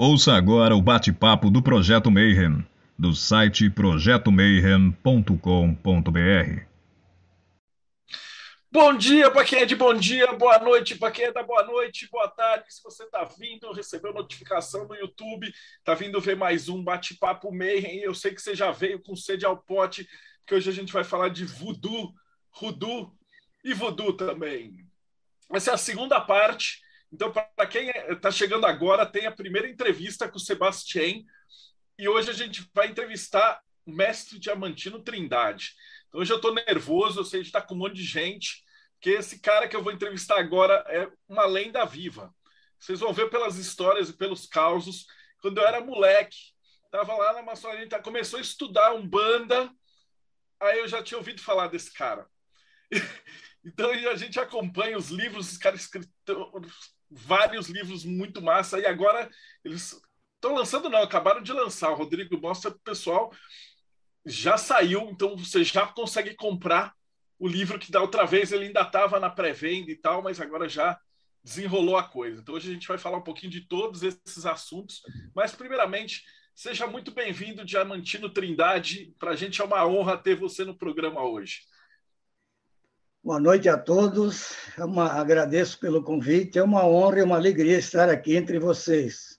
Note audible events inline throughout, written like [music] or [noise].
Ouça agora o bate-papo do Projeto Mayhem, do site projetomayhem.com.br. Bom dia para quem é de bom dia, boa noite para quem é da boa noite, boa tarde. Se você está vindo, recebeu notificação no YouTube, está vindo ver mais um bate-papo Mayhem. Eu sei que você já veio com sede ao pote, porque hoje a gente vai falar de voodoo, rudu e voodoo também. Essa é a segunda parte então, para quem está chegando agora, tem a primeira entrevista com o Sebastião. E hoje a gente vai entrevistar o mestre Diamantino Trindade. Então, hoje eu estou nervoso, eu sei que está com um monte de gente, porque esse cara que eu vou entrevistar agora é uma lenda viva. Vocês vão ver pelas histórias e pelos causos. Quando eu era moleque, estava lá na maçonaria, tá, começou a estudar Umbanda, aí eu já tinha ouvido falar desse cara. [laughs] Então a gente acompanha os livros, os caras escritos, vários livros muito massa, e agora eles estão lançando, não, acabaram de lançar. O Rodrigo mostra para o pessoal, já saiu, então você já consegue comprar o livro que da outra vez ele ainda estava na pré-venda e tal, mas agora já desenrolou a coisa. Então hoje a gente vai falar um pouquinho de todos esses assuntos, mas primeiramente seja muito bem-vindo, Diamantino Trindade. Para a gente é uma honra ter você no programa hoje. Boa noite a todos. Uma, agradeço pelo convite. É uma honra e uma alegria estar aqui entre vocês.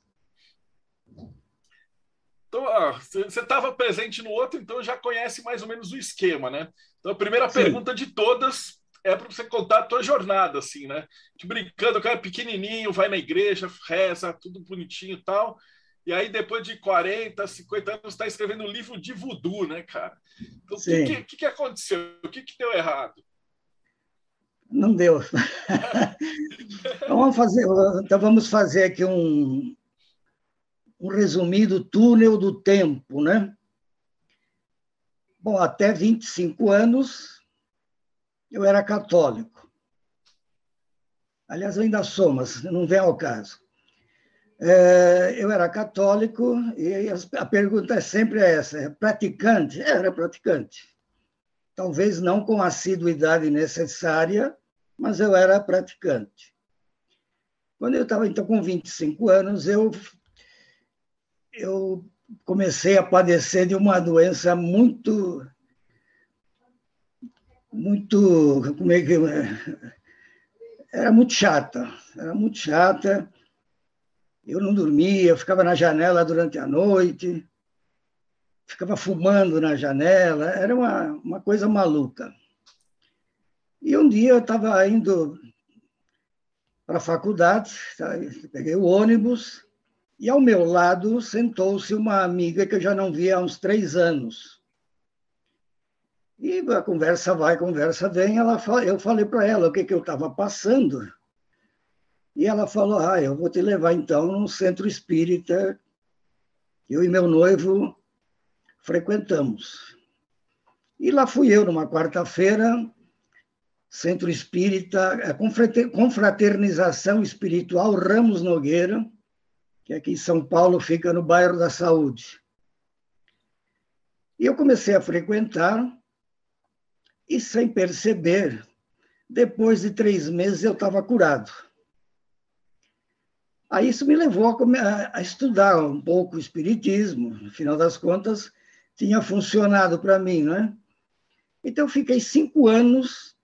Então, você estava presente no outro, então já conhece mais ou menos o esquema, né? Então, a primeira Sim. pergunta de todas é para você contar a tua jornada, assim, né? Brincando, o cara é pequenininho, vai na igreja, reza, tudo bonitinho e tal. E aí, depois de 40, 50 anos, está escrevendo um livro de voodoo, né, cara? Então, o que, que, que, aconteceu? O que, que deu errado? Não deu. [laughs] então, vamos fazer, então vamos fazer aqui um, um resumido túnel do tempo, né? Bom, até 25 anos eu era católico. Aliás, eu ainda sou, mas não vem ao caso. É, eu era católico e a pergunta é sempre essa: é praticante? Era praticante. Talvez não com a assiduidade necessária, mas eu era praticante. Quando eu estava, então, com 25 anos, eu, eu comecei a padecer de uma doença muito. Muito. Como é que. Era muito chata, era muito chata. Eu não dormia, eu ficava na janela durante a noite, ficava fumando na janela, era uma, uma coisa maluca. E um dia eu estava indo para a faculdade, tá? peguei o ônibus, e ao meu lado sentou-se uma amiga que eu já não via há uns três anos. E a conversa vai, a conversa vem. Ela, eu falei para ela o que, que eu estava passando. E ela falou: Ah, eu vou te levar então num centro espírita. Eu e meu noivo frequentamos. E lá fui eu, numa quarta-feira, Centro Espírita, é Confraternização Espiritual Ramos Nogueira, que aqui em São Paulo fica no bairro da Saúde. E eu comecei a frequentar, e sem perceber, depois de três meses eu estava curado. Aí isso me levou a, a estudar um pouco o Espiritismo, no final das contas, tinha funcionado para mim, né? Então, eu fiquei cinco anos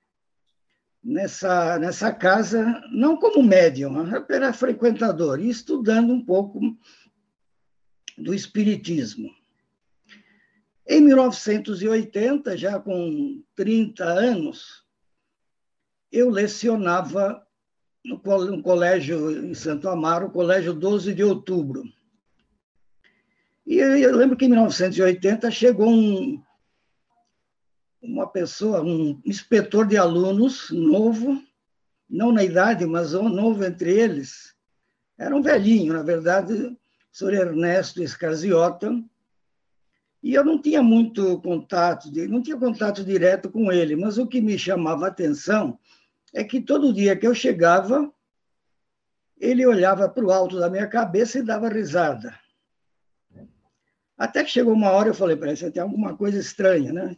nessa, nessa casa, não como médium, era frequentador, e estudando um pouco do Espiritismo. Em 1980, já com 30 anos, eu lecionava no colégio em Santo Amaro, o colégio 12 de outubro. E eu lembro que em 1980 chegou um, uma pessoa, um inspetor de alunos novo, não na idade, mas novo entre eles. Era um velhinho, na verdade, o senhor Ernesto Escasiota, e eu não tinha muito contato, não tinha contato direto com ele, mas o que me chamava a atenção é que todo dia que eu chegava, ele olhava para o alto da minha cabeça e dava risada. Até que chegou uma hora eu falei para ele, tem alguma coisa estranha, né?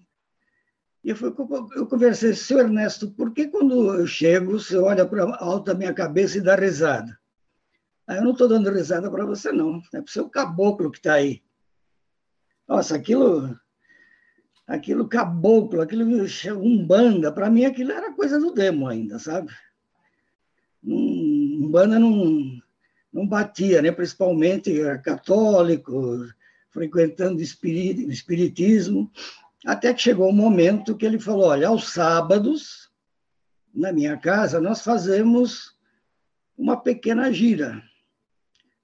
E eu, eu conversei, senhor Ernesto, por que quando eu chego, você olha para alto da minha cabeça e dá risada? Aí eu não estou dando risada para você, não. É para o seu caboclo que está aí. Nossa, aquilo. Aquilo caboclo, aquilo umbanda, para mim aquilo era coisa do demo ainda, sabe? Umbanda não, não batia, né? principalmente católico, frequentando espiritismo, até que chegou um momento que ele falou: olha, aos sábados, na minha casa, nós fazemos uma pequena gira.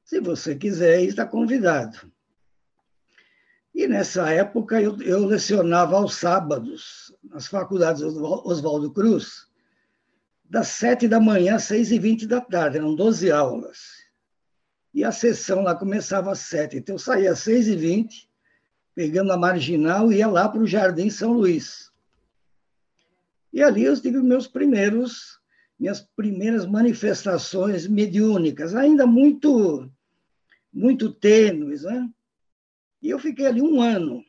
Se você quiser, está convidado. E nessa época eu, eu lecionava aos sábados, nas faculdades Oswaldo Cruz, das sete da manhã às seis e vinte da tarde, eram doze aulas. E a sessão lá começava às sete, então eu saía às seis e vinte, pegando a marginal e ia lá para o Jardim São Luís. E ali eu tive meus primeiros, minhas primeiras manifestações mediúnicas, ainda muito, muito tênues, né? E eu fiquei ali um ano.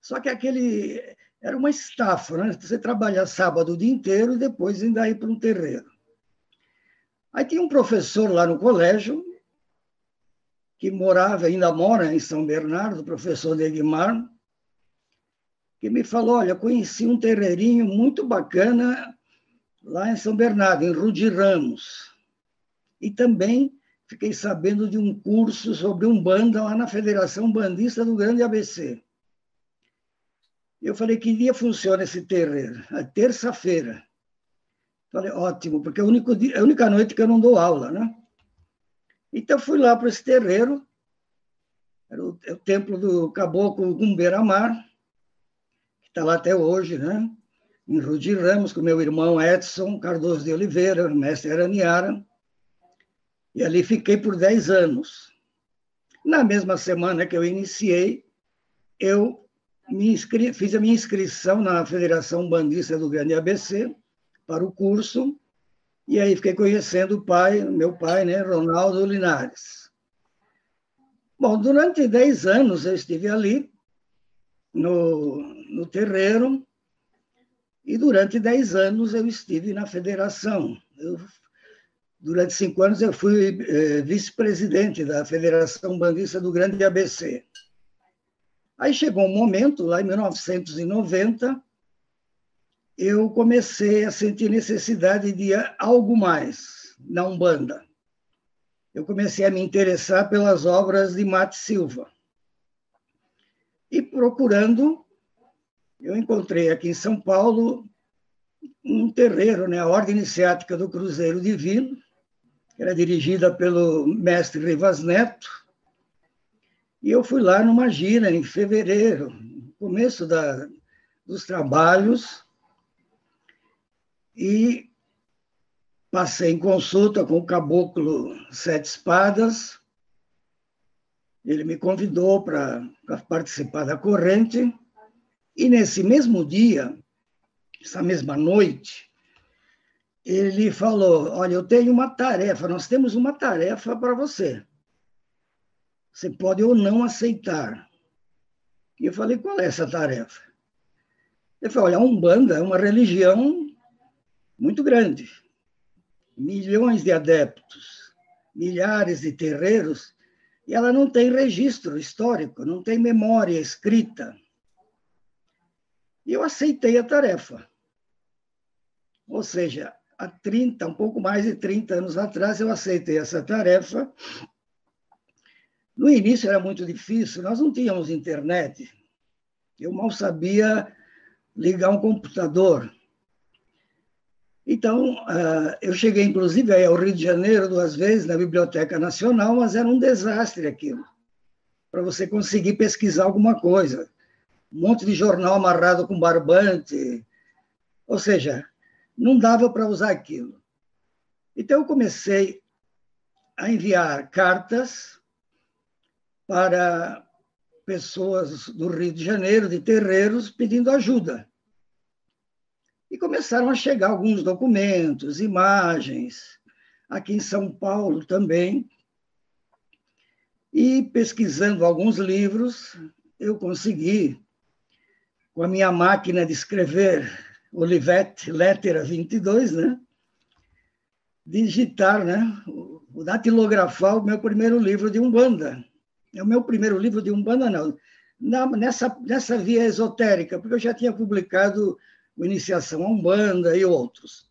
Só que aquele era uma estafa, né? Você trabalha sábado o dia inteiro e depois ainda ir para um terreiro. Aí tinha um professor lá no colégio, que morava, ainda mora em São Bernardo, o professor Neguimar, que me falou: Olha, conheci um terreirinho muito bacana lá em São Bernardo, em Rudi Ramos. E também fiquei sabendo de um curso sobre Umbanda lá na Federação Bandista do Grande ABC. Eu falei, que dia funciona esse terreiro? A terça-feira. Falei, ótimo, porque é, é a única noite que eu não dou aula, né? Então, fui lá para esse terreiro, era o, é o templo do caboclo Gumberamar, que está lá até hoje, né? Em Rudi Ramos, com meu irmão Edson Cardoso de Oliveira, mestre Araniara. E ali fiquei por 10 anos. Na mesma semana que eu iniciei, eu me inscri... fiz a minha inscrição na Federação Bandista do Grande ABC para o curso, e aí fiquei conhecendo o pai, meu pai, né, Ronaldo Linares. Bom, durante 10 anos eu estive ali, no, no terreiro, e durante 10 anos eu estive na federação. Eu Durante cinco anos eu fui eh, vice-presidente da Federação Bandista do Grande ABC. Aí chegou um momento, lá em 1990, eu comecei a sentir necessidade de algo mais na Umbanda. Eu comecei a me interessar pelas obras de Mate Silva. E procurando, eu encontrei aqui em São Paulo um terreiro, né, a Ordem Iniciática do Cruzeiro Divino, era dirigida pelo mestre Rivas Neto, e eu fui lá numa gira em fevereiro, começo da, dos trabalhos, e passei em consulta com o caboclo Sete Espadas. Ele me convidou para participar da corrente, e nesse mesmo dia, essa mesma noite, ele falou: Olha, eu tenho uma tarefa, nós temos uma tarefa para você. Você pode ou não aceitar. E eu falei: Qual é essa tarefa? Ele falou: Olha, a Umbanda é uma religião muito grande, milhões de adeptos, milhares de terreiros, e ela não tem registro histórico, não tem memória escrita. E eu aceitei a tarefa. Ou seja, há 30, um pouco mais de 30 anos atrás, eu aceitei essa tarefa. No início era muito difícil, nós não tínhamos internet. Eu mal sabia ligar um computador. Então, ah, eu cheguei, inclusive, ao Rio de Janeiro duas vezes, na Biblioteca Nacional, mas era um desastre aquilo, para você conseguir pesquisar alguma coisa. Um monte de jornal amarrado com barbante. Ou seja, não dava para usar aquilo. Então, eu comecei a enviar cartas para pessoas do Rio de Janeiro, de terreiros, pedindo ajuda. E começaram a chegar alguns documentos, imagens, aqui em São Paulo também. E pesquisando alguns livros, eu consegui, com a minha máquina de escrever, Olivetti Lettera 22, né? digitar né? o datilografar o meu primeiro livro de Umbanda. É o meu primeiro livro de Umbanda, não. Na, nessa, nessa via esotérica, porque eu já tinha publicado o Iniciação a Umbanda e outros.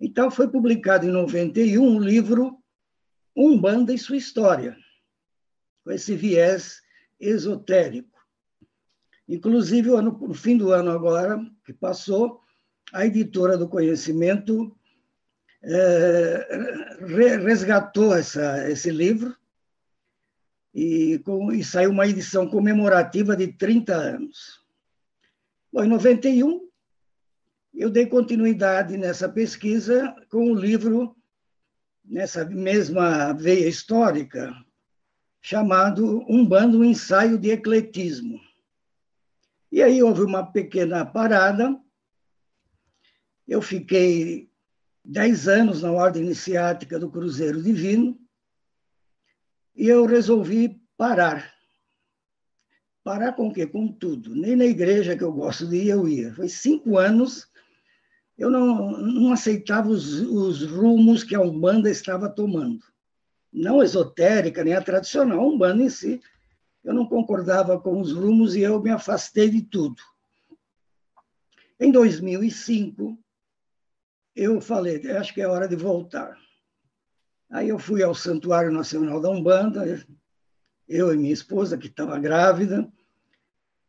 Então, foi publicado em 91 o livro Umbanda e Sua História, com esse viés esotérico. Inclusive, no fim do ano agora, que passou, a editora do Conhecimento é, resgatou essa, esse livro e, com, e saiu uma edição comemorativa de 30 anos. Bom, em 91, eu dei continuidade nessa pesquisa com o livro, nessa mesma veia histórica, chamado Um Bando, um Ensaio de Ecletismo. E aí houve uma pequena parada, eu fiquei dez anos na ordem iniciática do Cruzeiro Divino, e eu resolvi parar Parar com o quê? Com tudo. Nem na igreja que eu gosto de ir, eu ia. Foi cinco anos, eu não, não aceitava os, os rumos que a Umbanda estava tomando. Não esotérica, nem a tradicional, a Umbanda em si. Eu não concordava com os rumos e eu me afastei de tudo. Em 2005, eu falei, acho que é hora de voltar. Aí eu fui ao Santuário Nacional da Umbanda, eu e minha esposa, que estava grávida,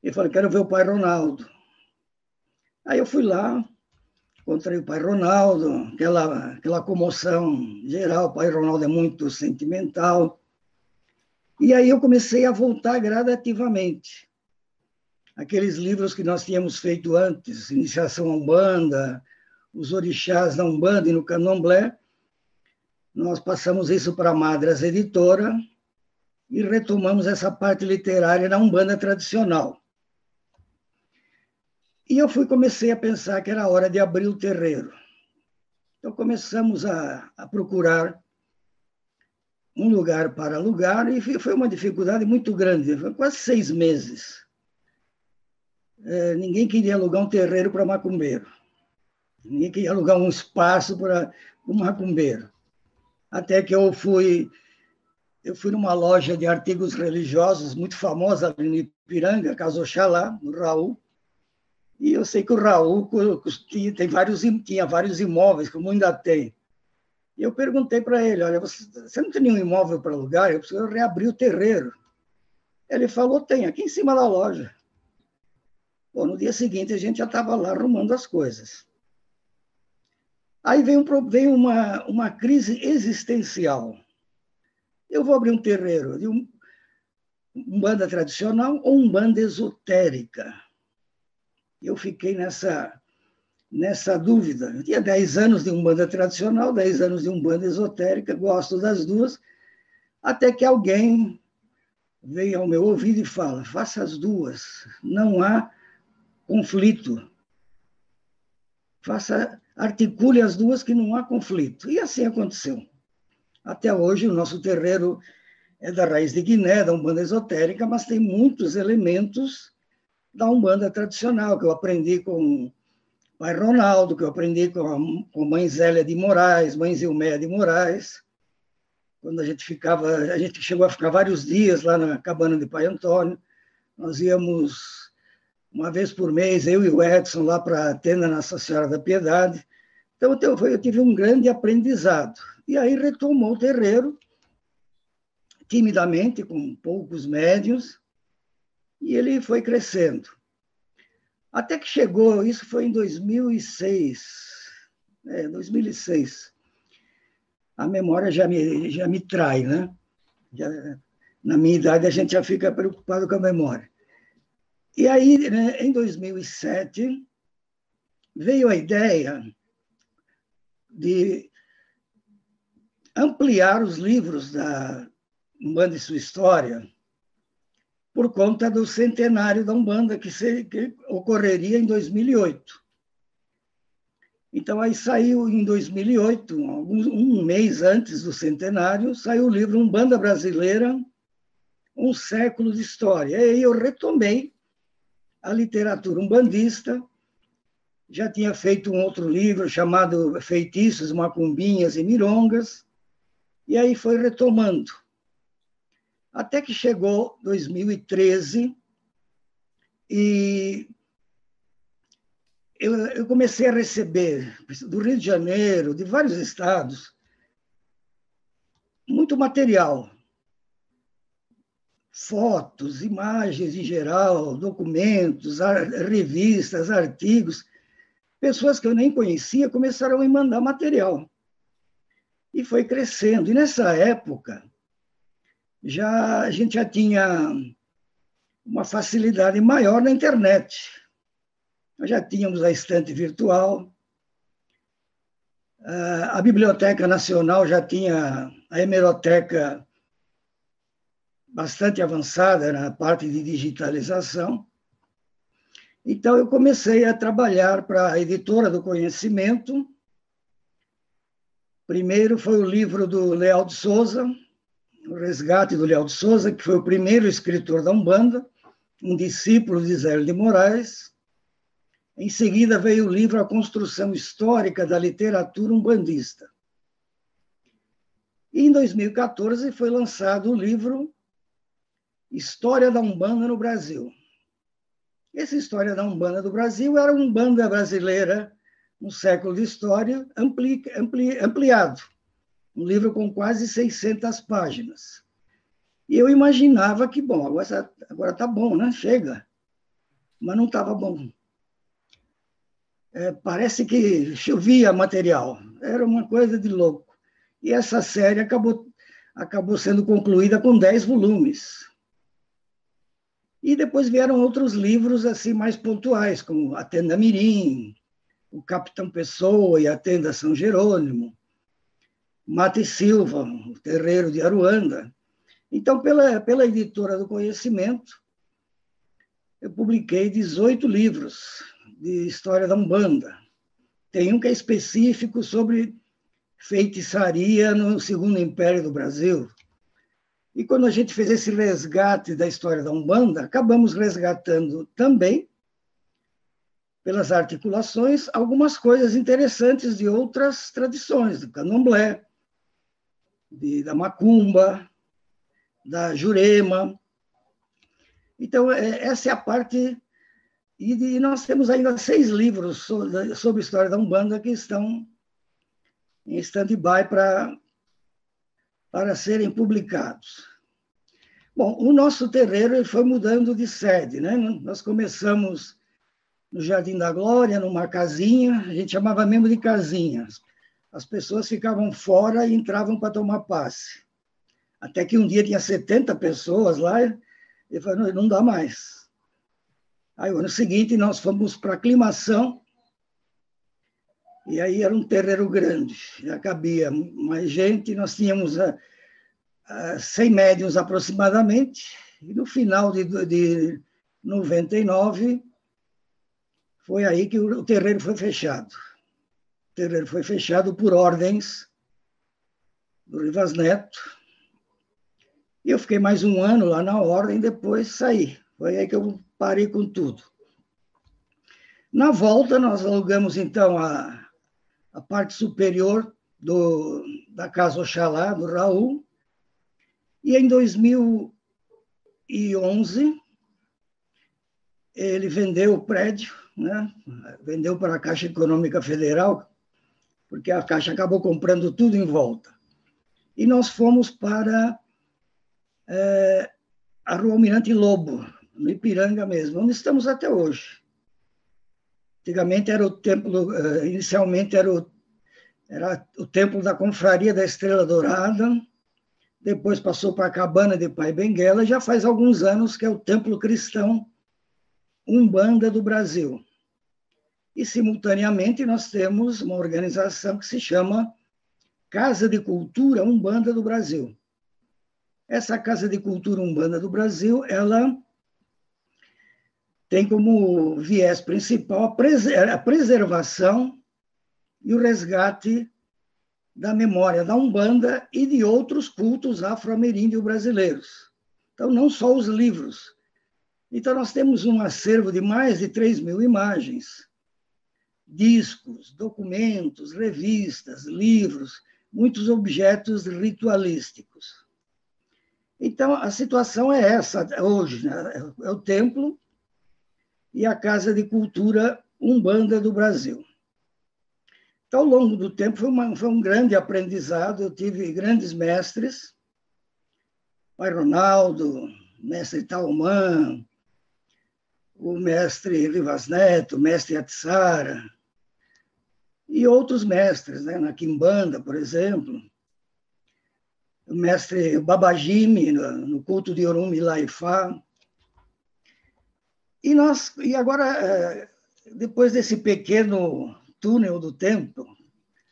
e falei, quero ver o pai Ronaldo. Aí eu fui lá, encontrei o pai Ronaldo, aquela, aquela comoção geral, o pai Ronaldo é muito sentimental. E aí eu comecei a voltar gradativamente. Aqueles livros que nós tínhamos feito antes, Iniciação à Umbanda, Os Orixás da Umbanda e no Candomblé, nós passamos isso para a Madras Editora, e retomamos essa parte literária da Umbanda tradicional. E eu fui comecei a pensar que era hora de abrir o terreiro. Então começamos a, a procurar um lugar para alugar e foi uma dificuldade muito grande, foi quase seis meses. É, ninguém queria alugar um terreiro para macumbeiro. Ninguém queria alugar um espaço para um macumbeiro. Até que eu fui eu fui numa loja de artigos religiosos muito famosa ali no Ipiranga, Casa Oxalá, no Raul, e eu sei que o Raul tinha, tem vários, tinha vários imóveis, como ainda tem. E eu perguntei para ele, olha, você, você, não tem nenhum imóvel para alugar? Eu preciso reabrir o terreiro. Ele falou, tem, aqui em cima da loja. Bom, no dia seguinte a gente já estava lá arrumando as coisas. Aí veio, um, veio uma, uma crise existencial eu vou abrir um terreiro de um, um banda tradicional ou um banda esotérica. Eu fiquei nessa, nessa dúvida. Eu tinha 10 anos de um banda tradicional, 10 anos de um banda esotérica, gosto das duas, até que alguém veio ao meu ouvido e fala: faça as duas, não há conflito. Faça, articule as duas que não há conflito. E assim aconteceu. Até hoje, o nosso terreiro é da raiz de Guiné, da Umbanda esotérica, mas tem muitos elementos da Umbanda tradicional, que eu aprendi com o pai Ronaldo, que eu aprendi com a, com a mãe Zélia de Moraes, mãe Zilméia de Moraes, quando a gente ficava, a gente chegou a ficar vários dias lá na cabana de Pai Antônio, nós íamos uma vez por mês, eu e o Edson, lá para a tenda Nossa Senhora da Piedade. Então, eu tive um grande aprendizado. E aí retomou o terreiro, timidamente, com poucos médios, e ele foi crescendo. Até que chegou, isso foi em 2006, é, 2006. A memória já me, já me trai, né? Já, na minha idade, a gente já fica preocupado com a memória. E aí, né, em 2007, veio a ideia de ampliar os livros da Umbanda e sua história por conta do centenário da Umbanda, que, se, que ocorreria em 2008. Então, aí saiu em 2008, um, mês antes do centenário, saiu o livro Umbanda Brasileira, Um Século de História. E aí eu retomei a literatura umbandista, já tinha feito um outro livro chamado Feitiços, Macumbinhas e Mirongas, E aí foi retomando. Até que chegou 2013 e eu, eu comecei a receber do Rio de Janeiro, de vários estados, muito material, fotos, imagens em geral, documentos, revistas, artigos. Pessoas que eu nem conhecia começaram a me mandar material. E foi crescendo. E nessa época, já a gente já tinha uma facilidade maior na internet. Nós já tínhamos a estante virtual, a Biblioteca Nacional já tinha a hemeroteca bastante avançada na parte de digitalização. Então, eu comecei a trabalhar para a editora do conhecimento. Primeiro foi o livro do Leal de Souza, O Resgate do Leal de Souza, que foi o primeiro escritor da Umbanda, um discípulo de Zé de Moraes. Em seguida veio o livro A Construção Histórica da Literatura Umbandista. E em 2014 foi lançado o livro História da Umbanda no Brasil. Essa história da Umbanda do Brasil era uma Umbanda brasileira, um século de história ampli, ampli, ampliado. Um livro com quase 600 páginas. E eu imaginava que, bom, agora está bom, né? Chega. Mas não estava bom é, parece que chovia material, era uma coisa de louco. E essa série acabou, acabou sendo concluída com dez volumes. E depois vieram outros livros assim mais pontuais, como A Tenda Mirim, O Capitão Pessoa e A Tenda São Jerônimo, Mate Silva, O Terreiro de Aruanda. Então, pela, pela editora do Conhecimento, eu publiquei 18 livros, de história da Umbanda. Tem um que é específico sobre feitiçaria no Segundo Império do Brasil. E quando a gente fez esse resgate da história da Umbanda, acabamos resgatando também, pelas articulações, algumas coisas interessantes de outras tradições, do candomblé, de, da macumba, da jurema. Então, é, essa é a parte e, nós temos ainda seis livros sobre, sobre a história da Umbanda que estão em stand-by para, para serem publicados. Bom, o nosso terreiro foi mudando de sede. Né? Nós começamos no Jardim da Glória, numa casinha, a gente chamava mesmo de casinha. As pessoas ficavam fora e entravam para tomar passe. Até que um dia tinha 70 pessoas lá, e falou, não dá mais Aí, no ano seguinte, nós fomos para aclimação, e aí era um terreiro grande, já cabia mais gente, nós tínhamos a, a 100 médiums aproximadamente, e no final de, de 99, foi aí que o, o terreiro foi fechado. O terreiro foi fechado por ordens do Rivas Neto, e eu fiquei mais um ano lá na ordem, depois saí. Foi aí que eu parei com tudo. Na volta, nós alugamos, então, a, a parte superior do, da Casa Oxalá, do Raul, e em 2011, ele vendeu o prédio, né? vendeu para a Caixa Econômica Federal, porque a Caixa acabou comprando tudo em volta. E nós fomos para é, a Rua Almirante Lobo, no Ipiranga mesmo, onde estamos até hoje. Antigamente era o templo, eh, inicialmente era o, era o templo da Confraria da Estrela Dourada, depois passou para a Cabana de Pai Benguela, já faz alguns anos que é o templo cristão Umbanda do Brasil. E, simultaneamente, nós temos uma organização que se chama Casa de Cultura Umbanda do Brasil. Essa Casa de Cultura Umbanda do Brasil, ela tem como viés principal a preservação e o resgate da memória da Umbanda e de outros cultos afro-ameríndios brasileiros. Então, não só os livros. Então, nós temos um acervo de mais de 3 mil imagens, discos, documentos, revistas, livros, muitos objetos ritualísticos. Então, a situação é essa hoje: né? é o templo e a Casa de Cultura Umbanda do Brasil. Então, ao longo do tempo, foi, uma, foi um grande aprendizado. Eu tive grandes mestres, Pai Ronaldo, mestre Taumã, o mestre Rivas Neto, o mestre Atsara, e outros mestres, né? na Quimbanda, por exemplo, o mestre Babajime, no culto de Orum Laifá. E, nós, e agora, é, depois desse pequeno túnel do tempo,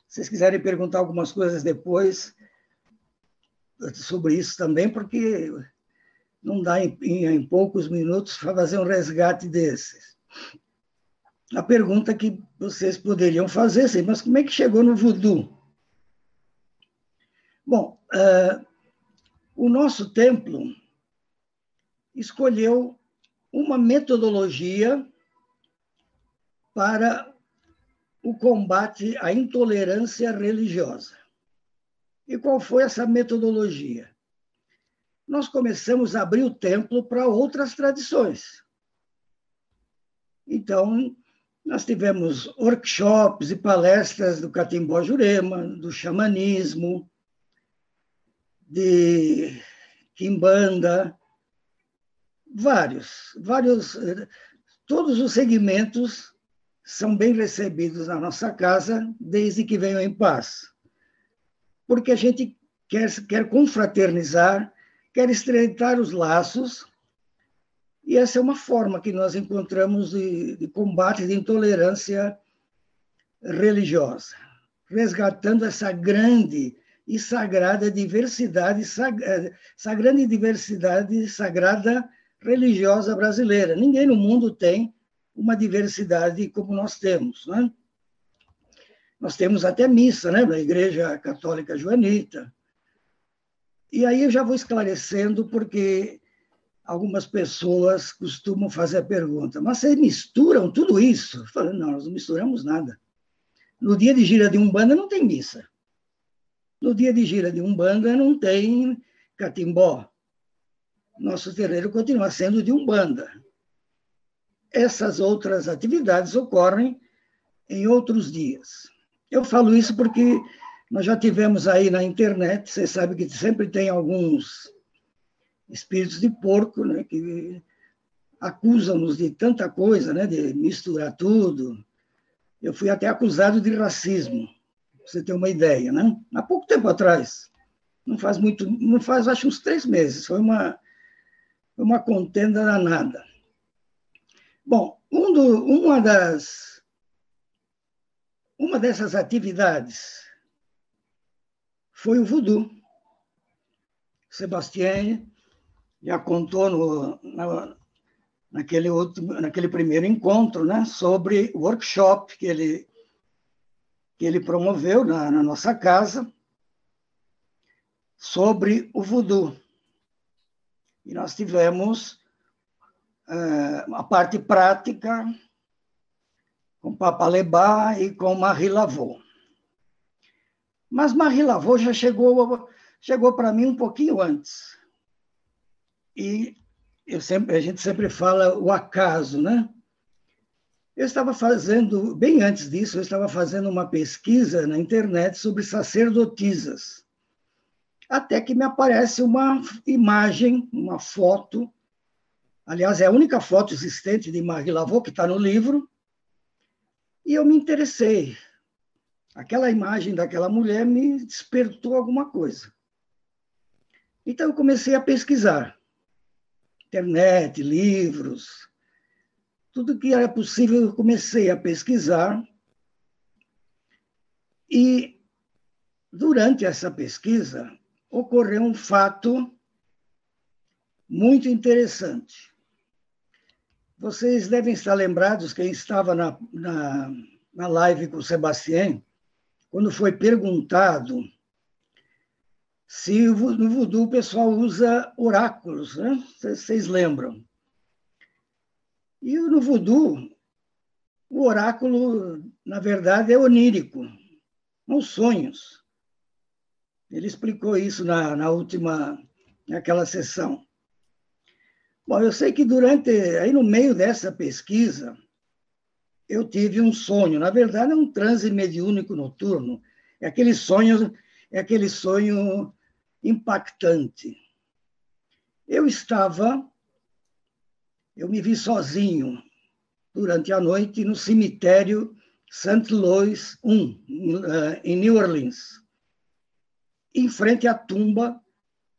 se vocês quiserem perguntar algumas coisas depois sobre isso também, porque não dá em, em poucos minutos para fazer um resgate desses. A pergunta que vocês poderiam fazer, assim, mas como é que chegou no voodoo? Bom, uh, o nosso templo escolheu uma metodologia para o combate à intolerância religiosa. E qual foi essa metodologia? Nós começamos a abrir o templo para outras tradições. Então, nós tivemos workshops e palestras do Catimbó Jurema, do xamanismo, de Kimbanda, vários, vários, todos os segmentos são bem recebidos na nossa casa, desde que venham em paz. Porque a gente quer, quer confraternizar, quer estreitar os laços, e essa é uma forma que nós encontramos de, de combate de intolerância religiosa, resgatando essa grande e sagrada diversidade, essa grande diversidade sagrada religiosa brasileira. Ninguém no mundo tem uma diversidade como nós temos. Né? Nós temos até missa né, da Igreja Católica Joanita. E aí eu já vou esclarecendo, porque algumas pessoas costumam fazer a pergunta, mas vocês misturam tudo isso? Eu falo, não, nós não misturamos nada. No dia de gira de Umbanda não tem missa. No dia de gira de Umbanda não tem catimbó. Nosso terreiro continua sendo de Umbanda essas outras atividades ocorrem em outros dias. Eu falo isso porque nós já tivemos aí na internet, você sabe que sempre tem alguns espíritos de porco né, que acusam-nos de tanta coisa, né, de misturar tudo. Eu fui até acusado de racismo, pra você ter uma ideia, né? Há pouco tempo atrás, não faz muito, não faz acho uns três meses, foi uma, uma contenda danada. Bom, um do, uma das uma dessas atividades foi o voodoo. Sebastião já contou no, na, naquele, outro, naquele primeiro encontro né, sobre o workshop que ele, que ele promoveu na, na nossa casa sobre o voodoo. E nós tivemos é, a parte prática com Papalebá e com Marie Lavaux. Mas Marie Lavaux já chegou, chegou para mim um pouquinho antes. E sempre, a gente sempre fala o acaso, né? Eu estava fazendo, bem antes disso, eu estava fazendo uma pesquisa na internet sobre sacerdotisas. Até que me aparece uma imagem, uma foto Aliás, é a única foto existente de Marie Laveau que está no livro. E eu me interessei. Aquela imagem daquela mulher me despertou alguma coisa. Então eu comecei a pesquisar. Internet, livros, tudo que era possível eu comecei a pesquisar. E durante essa pesquisa ocorreu um fato muito interessante. Vocês devem estar lembrados, quem estava na, na, na live com o Sebastião, quando foi perguntado se no voodoo o pessoal usa oráculos, né? Vocês lembram? E no voodoo, o oráculo, na verdade, é onírico, são sonhos. Ele explicou isso na, na última, naquela sessão. Bom, eu sei que durante, aí no meio dessa pesquisa, eu tive um sonho. Na verdade, é um transe mediúnico noturno. É aquele sonho, é aquele sonho impactante. Eu estava, eu me vi sozinho durante a noite no cemitério St. Louis 1, eh, em New Orleans, em frente à tumba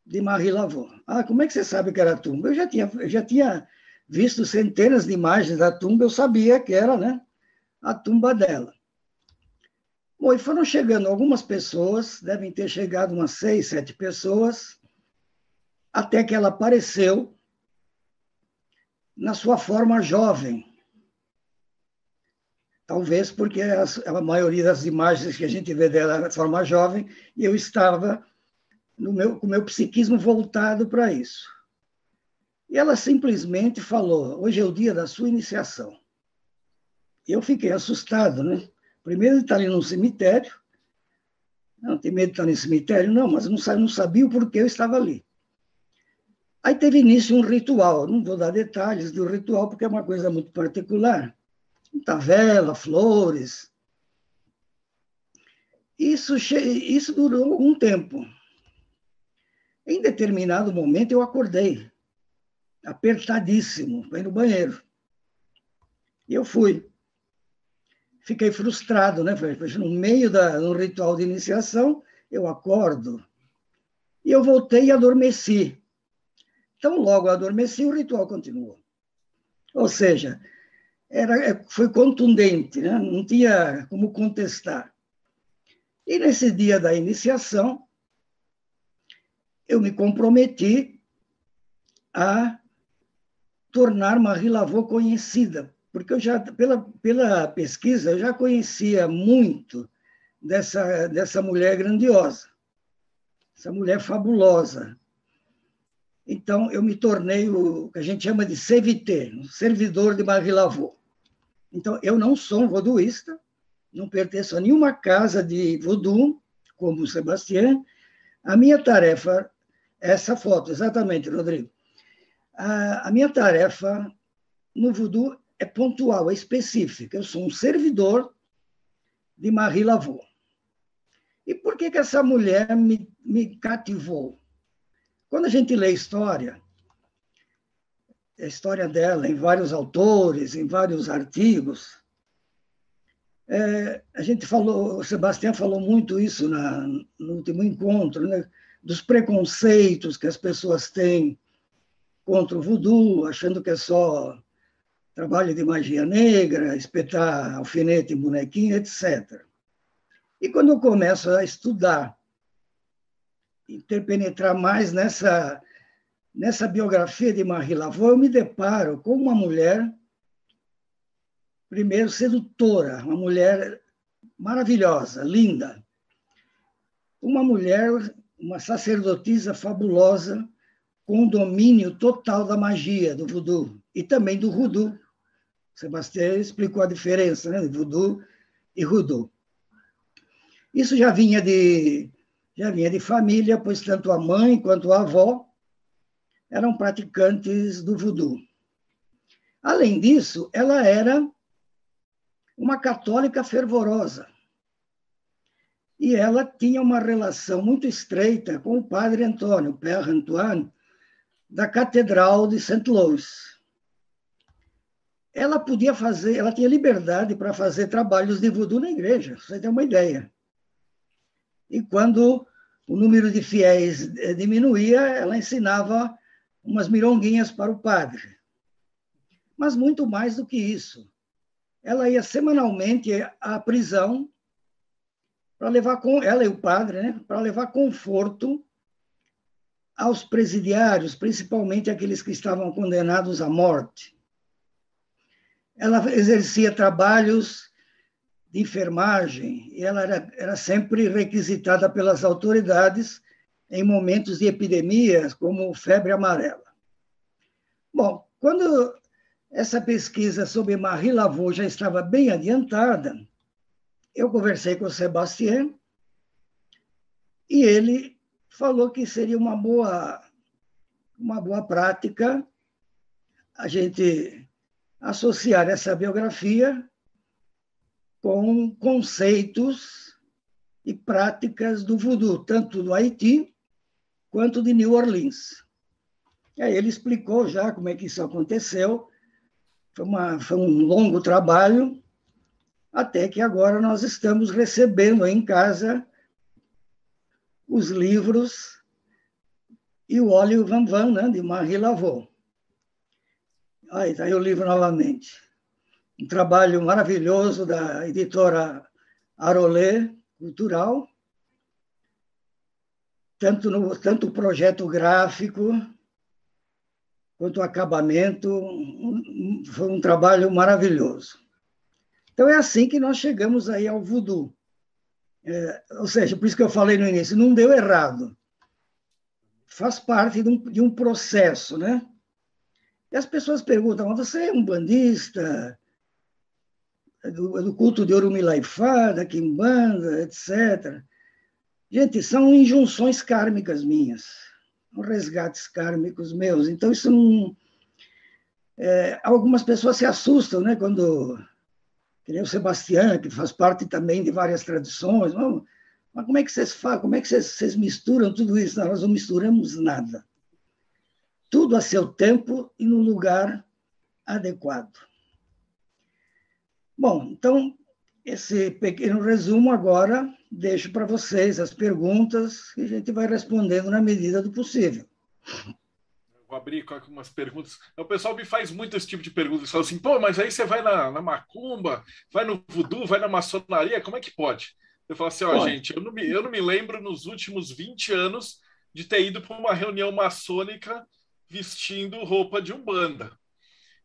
de Marie Laveau. Ah, como é que você sabe que era a tumba? Eu já tinha, eu já tinha visto centenas de imagens da tumba, eu sabia que era né, a tumba dela. Bom, e foram chegando algumas pessoas, devem ter chegado umas seis, sete pessoas, até que ela apareceu na sua forma jovem. Talvez porque a maioria das imagens que a gente vê dela na forma jovem, eu estava no meu, com o meu psiquismo voltado para isso. E ela simplesmente falou: hoje é o dia da sua iniciação. Eu fiquei assustado, né? Primeiro ele está ali no cemitério. Não tem medo de estar no cemitério? Não, mas não, não sabia o porquê eu estava ali. Aí teve início um ritual. Não vou dar detalhes do ritual, porque é uma coisa muito particular. Muita vela, flores. Isso, isso durou algum tempo. Em determinado momento, eu acordei, apertadíssimo, ir no banheiro. E eu fui. Fiquei frustrado, né? No meio da, do ritual de iniciação, eu acordo. E eu voltei e adormeci. Então, logo adormeci, o ritual continuou. Ou seja, era, é, foi contundente, né? não tinha como contestar. E nesse dia da iniciação, eu me comprometi a tornar Marie Laveau conhecida, porque eu já pela, pela pesquisa eu já conhecia muito dessa dessa mulher grandiosa, essa mulher fabulosa. Então eu me tornei o que a gente chama de CVT, servidor de Marie Laveau. Então eu não sou um voduísta, não pertenço a nenhuma casa de voodoo como o Sebastião. A minha tarefa essa foto, exatamente, Rodrigo. A, a minha tarefa no voodoo é pontual, é específica. Eu sou um servidor de Marie Laveau. E por que, que essa mulher me, me cativou? Quando a gente lê história, a história dela em vários autores, em vários artigos, é, a gente falou, o Sebastião falou muito isso na, no último encontro, né? dos preconceitos que as pessoas têm contra o voodoo, achando que é só trabalho de magia negra, espetar alfinete bonequinho, etc. E quando eu começo a estudar, interpenetrar mais nessa, nessa biografia de Marie Laveau, eu me deparo com uma mulher, primeiro, sedutora, uma mulher maravilhosa, linda. Uma mulher uma sacerdotisa fabulosa com domínio total da magia do voodoo e também do voodoo. Sebastião explicou a diferença né, de voodoo e voodoo. Isso já vinha de já vinha de família, pois tanto a mãe quanto a avó eram praticantes do voodoo. Além disso, ela era uma católica fervorosa e ela tinha uma relação muito estreita com o padre Antônio, Père Antoine, da Catedral de St. Louis. Ela podia fazer, ela tinha liberdade para fazer trabalhos de voodoo na igreja, você tem uma ideia. E quando o número de fiéis eh, diminuía, ela ensinava umas mironguinhas para o padre. Mas muito mais do que isso. Ela ia semanalmente à prisão para levar com ela e o padre, né, para levar conforto aos presidiários, principalmente aqueles que estavam condenados à morte. Ela exercia trabalhos de enfermagem e ela era, era sempre requisitada pelas autoridades em momentos de epidemias, como febre amarela. Bom, quando essa pesquisa sobre Marie Laveau já estava bem adiantada, eu conversei com o Sebastião E ele falou que seria uma boa, uma boa prática a gente associar essa biografia com conceitos e práticas do voodoo, tanto do Haiti quanto de New Orleans. E aí ele explicou já como é que isso aconteceu. Foi, uma, foi um longo trabalho, até que agora nós estamos recebendo em casa os livros e o óleo Van Van, né, de Marie Laveau. Aí está aí o livro novamente. Um trabalho maravilhoso da editora Arolé Cultural, tanto, no, tanto projeto gráfico quanto o acabamento, um, foi um trabalho maravilhoso. Então é assim que nós chegamos aí ao voodoo. É, ou seja, por isso que eu falei no início, não deu errado. Faz parte de um, de um processo, né? E as pessoas perguntam, você é um bandista, é do, é do culto de Orumilaifá, da Quimbanda, etc. Gente, são injunções kármicas minhas, resgates kármicos meus. Então, isso não... É, algumas pessoas se assustam, né, quando que nem o Sebastião, que faz parte também de várias tradições. Mas como é que vocês fazem? Como é que vocês, vocês misturam tudo isso? Não, nós não misturamos nada. Tudo a seu tempo e no lugar adequado. Bom, então, esse pequeno resumo agora deixo para vocês as perguntas que a gente vai respondendo na medida do possível abrir com algumas perguntas. O pessoal me faz muito esse tipo de perguntas. Fala assim, pô, mas aí você vai na, na macumba, vai no voodoo, vai na maçonaria, como é que pode? Eu falo assim, ó, gente, eu não, me, eu não me lembro nos últimos 20 anos de ter ido para uma reunião maçônica vestindo roupa de umbanda.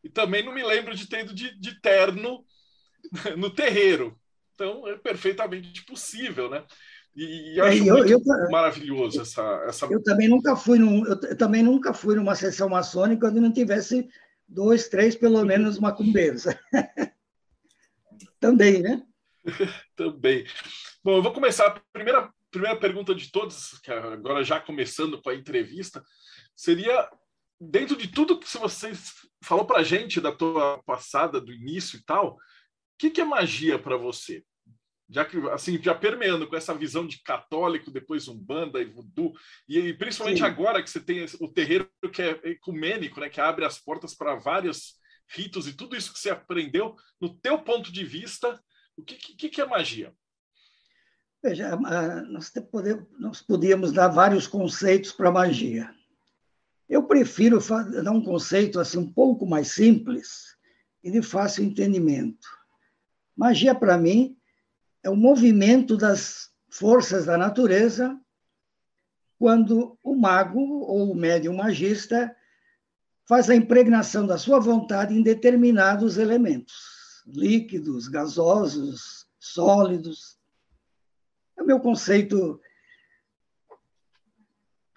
E também não me lembro de ter ido de, de terno [laughs] no terreiro. Então, é perfeitamente possível, né? E, e acho eu, eu, maravilhoso essa, essa. Eu também nunca fui num, eu também nunca fui numa sessão maçônica onde não tivesse dois, três, pelo menos, macumbeiros. [laughs] também, né? [laughs] também. Bom, eu vou começar. A primeira, primeira pergunta de todos, agora já começando com a entrevista, seria dentro de tudo que você falou para gente da tua passada, do início e tal, o que, que é magia para você? Já que assim já permeando com essa visão de católico depois umbanda e voodoo e, principalmente Sim. agora que você tem o terreiro que é ecumênico né que abre as portas para vários ritos e tudo isso que você aprendeu no teu ponto de vista o que que, que é magia? Veja nós podemos nós podíamos dar vários conceitos para magia. Eu prefiro dar um conceito assim um pouco mais simples e de fácil entendimento. Magia para mim é o movimento das forças da natureza quando o mago ou o médium magista faz a impregnação da sua vontade em determinados elementos, líquidos, gasosos, sólidos. É o meu conceito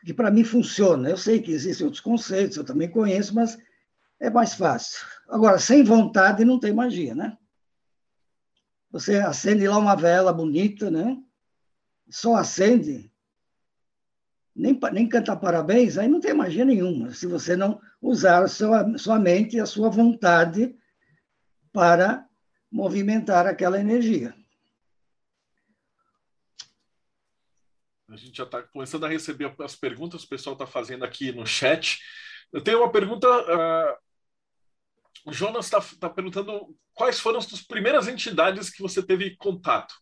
que para mim funciona. Eu sei que existem outros conceitos, eu também conheço, mas é mais fácil. Agora, sem vontade não tem magia, né? Você acende lá uma vela bonita, né? Só acende. Nem, nem cantar parabéns, aí não tem magia nenhuma, se você não usar a sua, sua mente e a sua vontade para movimentar aquela energia. A gente já está começando a receber as perguntas, o pessoal está fazendo aqui no chat. Eu tenho uma pergunta uh, o Jonas está tá perguntando quais foram as primeiras entidades que você teve contato.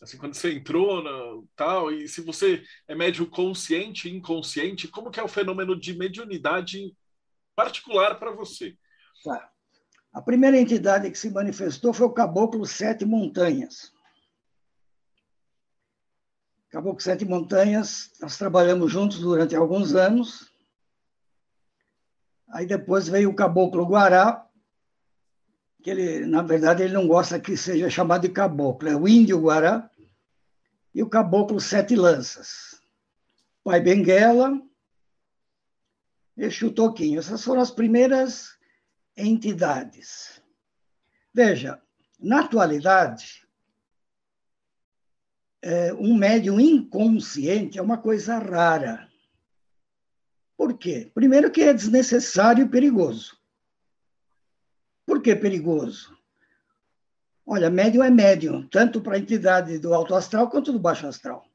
Assim, quando você entrou na, tal, e se você é médium consciente, inconsciente, como que é o fenômeno de mediunidade particular para você? Tá. A primeira entidade que se manifestou foi o Caboclo Sete Montanhas. Caboclo Sete Montanhas, nós trabalhamos juntos durante alguns anos. Aí depois veio o Caboclo Guará, que ele, na verdade, ele não gosta que seja chamado de caboclo, é o índio Guará e o caboclo Sete Lanças. Pai Benguela, Exu Toquinho. Essas foram as primeiras entidades. Veja, na atualidade, é, um médium inconsciente é uma coisa rara. Por quê? Primeiro que é desnecessário e perigoso. Por que perigoso? Olha, médium é médium, tanto para a entidade do alto astral quanto do baixo astral.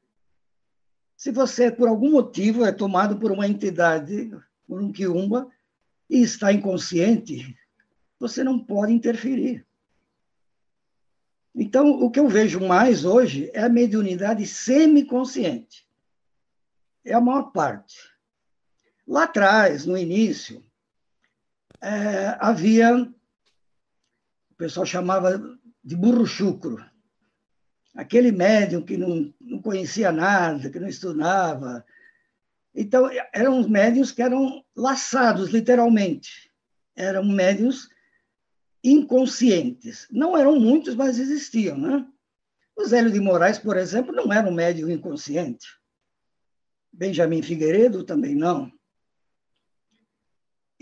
Se você, por algum motivo, é tomado por uma entidade, por um quiumba, e está inconsciente, você não pode interferir. Então, o que eu vejo mais hoje é a mediunidade semiconsciente. É a maior parte. Lá atrás, no início, é, havia, pessoal chamava de burro chucro. Aquele médium que não, não conhecia nada, que não estudava. Então, eram médios que eram laçados, literalmente. Eram médios inconscientes. Não eram muitos, mas existiam, né? O Zélio de Moraes, por exemplo, não era um médium inconsciente. Benjamin Figueiredo também não.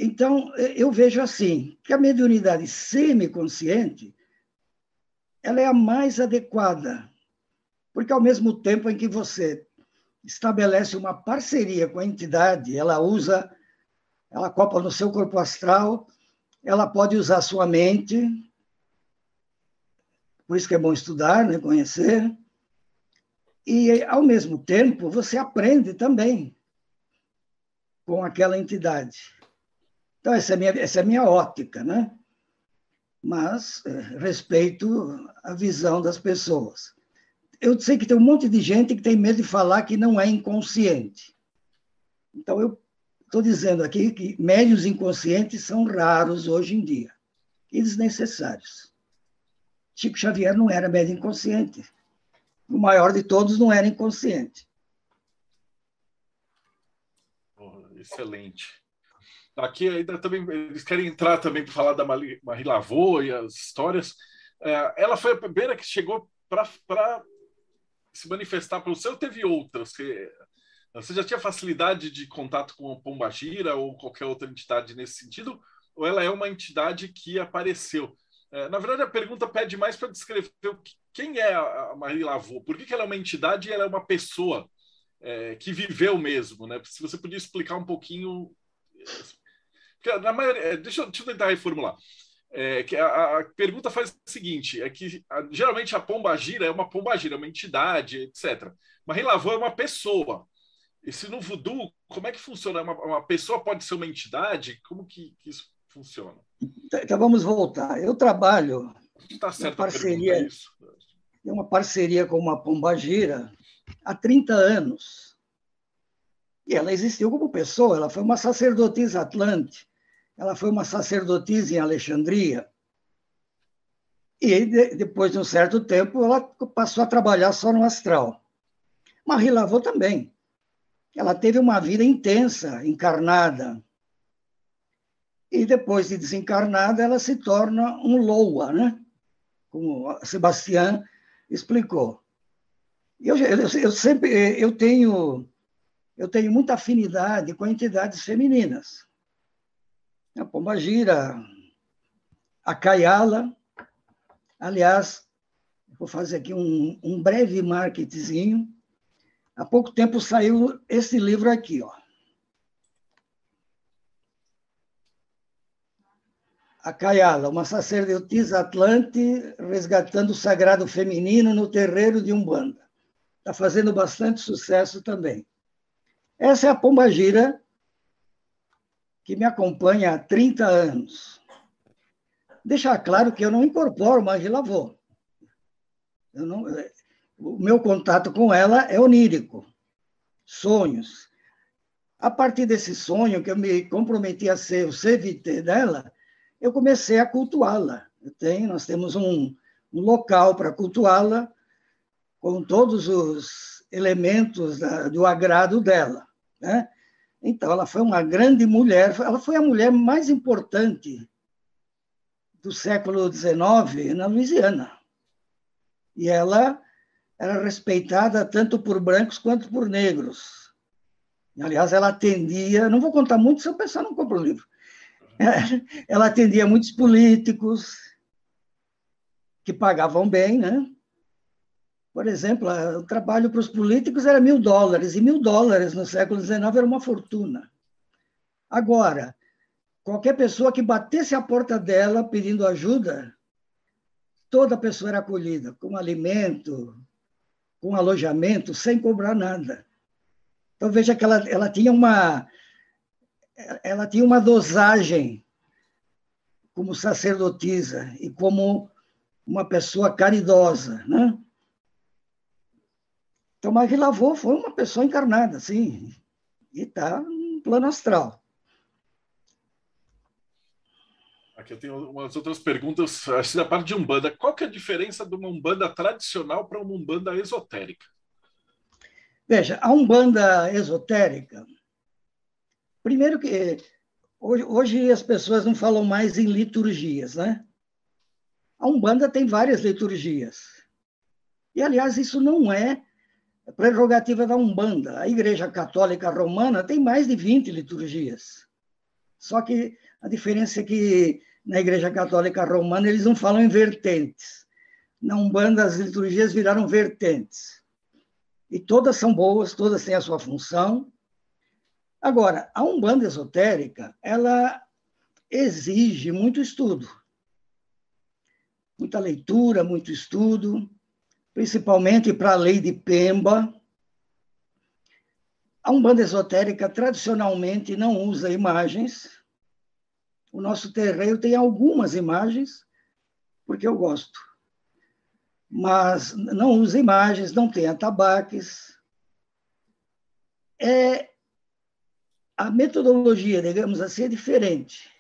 Então, eu vejo assim, que a mediunidade semiconsciente ela é a mais adequada, porque ao mesmo tempo em que você estabelece uma parceria com a entidade, ela usa, ela copa no seu corpo astral, ela pode usar sua mente, por isso que é bom estudar, né, conhecer, e ao mesmo tempo você aprende também com aquela entidade. Então, essa é a minha, essa é minha ótica, né? Mas é, respeito a visão das pessoas. Eu sei que tem um monte de gente que tem medo de falar que não é inconsciente. Então, eu estou dizendo aqui que médios inconscientes são raros hoje em dia e desnecessários. Chico Xavier não era médio inconsciente. O maior de todos não era inconsciente. excelente. Aqui ainda também eles querem entrar também para falar da Marie Lavô e as histórias. É, ela foi a primeira que chegou para se manifestar para o seu. Teve outras. Você, você já tinha facilidade de contato com a Pombagira ou qualquer outra entidade nesse sentido? Ou ela é uma entidade que apareceu? É, na verdade, a pergunta pede mais para descrever quem é a Marie Lavô. Por que, que ela é uma entidade e ela é uma pessoa é, que viveu mesmo? Né? Se você podia explicar um pouquinho na maioria, é, deixa, deixa eu tentar reformular. É, que a, a, pergunta faz o seguinte: é que a, geralmente a pomba gira é uma pomba gira, é uma entidade, etc. Mas Rilavô é uma pessoa. E se no voodoo, como é que funciona? Uma, uma pessoa pode ser uma entidade? Como que, que isso funciona? Então vamos voltar. Eu trabalho. Está certo parceria, pergunta, isso. É uma parceria com uma pomba gira há 30 anos. E ela existiu como pessoa, ela foi uma sacerdotisa atlante ela foi uma sacerdotisa em Alexandria. E depois de um certo tempo, ela passou a trabalhar só no astral. Marie Laveau também. Ela teve uma vida intensa, encarnada. E depois de desencarnada, ela se torna um loa, né? Como Sebastião explicou. Eu, eu, eu sempre eu tenho eu tenho muita afinidade com entidades femininas a Pombagira, a Caiala. Aliás, vou fazer aqui um, um breve marketingzinho. Há pouco tempo saiu esse livro aqui, ó. A Caiala, uma sacerdotisa atlante resgatando o sagrado feminino no terreiro de Umbanda. Está fazendo bastante sucesso também. Essa é a Pombagira, que me acompanha há 30 anos. Deixar claro que eu não incorporo mais de lavô. Eu não, o meu contato com ela é onírico, sonhos. A partir desse sonho que eu me comprometi a ser o CVT dela, eu comecei a cultuá-la. nós temos um, um local para cultuá-la com todos os elementos da, do agrado dela. Né? Então, ela foi uma grande mulher, ela foi a mulher mais importante do século XIX na Louisiana. E ela era respeitada tanto por brancos quanto por negros. Aliás, ela atendia, não vou contar muito se eu pensar não compro o livro. [laughs] Ela atendia muitos políticos que pagavam bem, né? Por exemplo, o trabalho para os políticos era mil dólares, e mil dólares no século XIX era uma fortuna. Agora, qualquer pessoa que batesse a porta dela pedindo ajuda, toda pessoa era acolhida, com alimento, com alojamento, sem cobrar nada. Então, veja que ela, ela tinha uma ela tinha uma dosagem como sacerdotisa e como uma pessoa caridosa, né? Então, Marie Lavaux foi uma pessoa encarnada, sim, e está no plano astral. Aqui eu tenho umas outras perguntas, assim, da parte de Umbanda. Qual que é a diferença de uma Umbanda tradicional para uma Umbanda esotérica? Veja, a Umbanda esotérica, primeiro que hoje, hoje as pessoas não falam mais em liturgias, né? A Umbanda tem várias liturgias. E, aliás, isso não é prerrogativa da Umbanda. A Igreja Católica Romana tem mais de 20 liturgias. Só que a diferença é que na Igreja Católica Romana eles não falam em vertentes. Na Umbanda as liturgias viraram vertentes. E todas são boas, todas têm a sua função. Agora, a Umbanda esotérica, ela exige muito estudo. Muita leitura, muito estudo, principalmente para a lei de Pemba. A Umbanda esotérica tradicionalmente não usa imagens. O nosso terreiro tem algumas imagens, porque eu gosto. Mas não usa imagens, não tem atabaques. É, a metodologia, digamos assim, é diferente.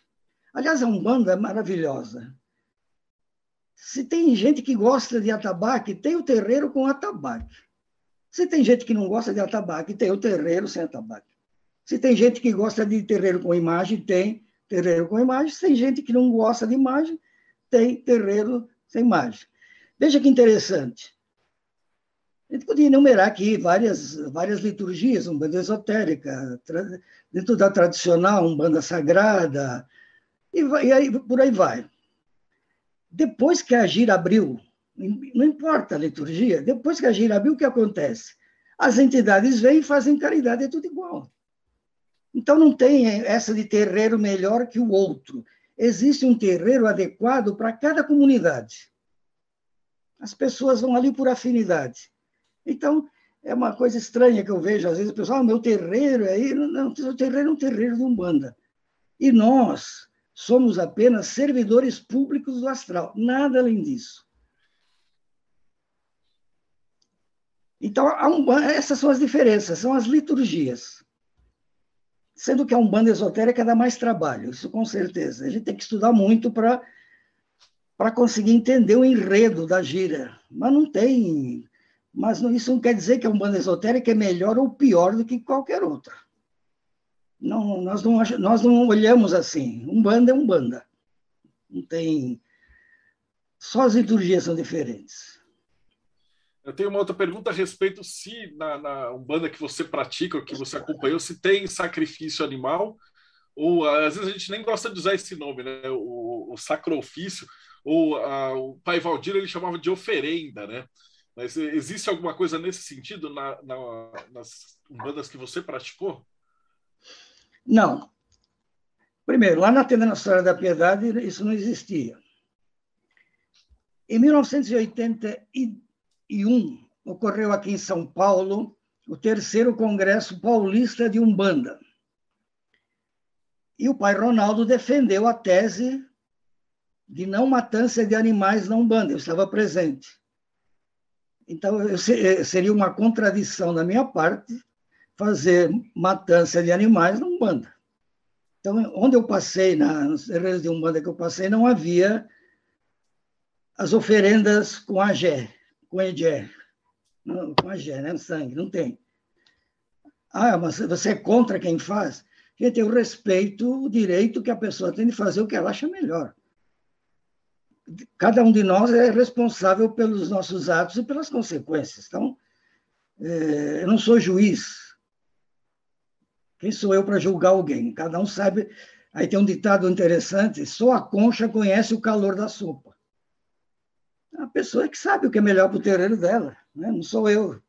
Aliás, a Umbanda é maravilhosa. Se tem gente que gosta de atabaque, tem o terreiro com atabaque. Se tem gente que não gosta de atabaque, tem o terreiro sem atabaque. Se tem gente que gosta de terreiro com imagem, tem terreiro com imagem. Se tem gente que não gosta de imagem, tem terreiro sem imagem. Veja que interessante. A gente podia enumerar aqui várias, várias liturgias, umbanda esotérica, dentro da tradicional, umbanda sagrada, e, vai, e aí, por aí vai. Depois que a gira abriu, não importa a liturgia, depois que a gira abriu, o que acontece? As entidades vêm e fazem caridade, é tudo igual. Então não tem essa de terreiro melhor que o outro. Existe um terreiro adequado para cada comunidade. As pessoas vão ali por afinidade. Então, é uma coisa estranha que eu vejo, às vezes, o pessoal, ah, meu terreiro é aí. Não, o terreiro é um terreiro de Umbanda. E nós, Somos apenas servidores públicos do astral, nada além disso. Então, essas são as diferenças, são as liturgias. Sendo que a Umbanda esotérica dá mais trabalho, isso com certeza. A gente tem que estudar muito para conseguir entender o enredo da gira. Mas não tem. Mas isso não quer dizer que a Umbanda esotérica é melhor ou pior do que qualquer outra. Não, nós, não, nós não olhamos assim. Um banda é um banda. Não tem. Só as liturgias são diferentes. Eu tenho uma outra pergunta a respeito se na, na Umbanda que você pratica, ou que você acompanhou, se tem sacrifício animal, ou às vezes a gente nem gosta de usar esse nome, né? O, o sacrifício, ou a, o pai Valdir ele chamava de oferenda, né? Mas existe alguma coisa nesse sentido na, na, nas Umbandas que você praticou? Não. Primeiro, lá na Tenda Nossa da Piedade, isso não existia. Em 1981, ocorreu aqui em São Paulo o terceiro Congresso Paulista de Umbanda. E o pai Ronaldo defendeu a tese de não matança de animais na Umbanda. Eu estava presente. Então, eu, seria uma contradição da minha parte fazer matança de animais na Umbanda. Então, onde eu passei, na, nos terreiros de Umbanda que eu passei, não havia as oferendas com agé, com egé, com agé, né, sangue, não tem. Ah, mas você é contra quem faz? Gente, eu respeito o direito que a pessoa tem de fazer o que ela acha melhor. Cada um de nós é responsável pelos nossos atos e pelas consequências. Então, é, eu não sou juiz, quem sou eu para julgar alguém? Cada um sabe. Aí tem um ditado interessante: só a concha conhece o calor da sopa. A pessoa é que sabe o que é melhor para o terreiro dela. né? não sou eu.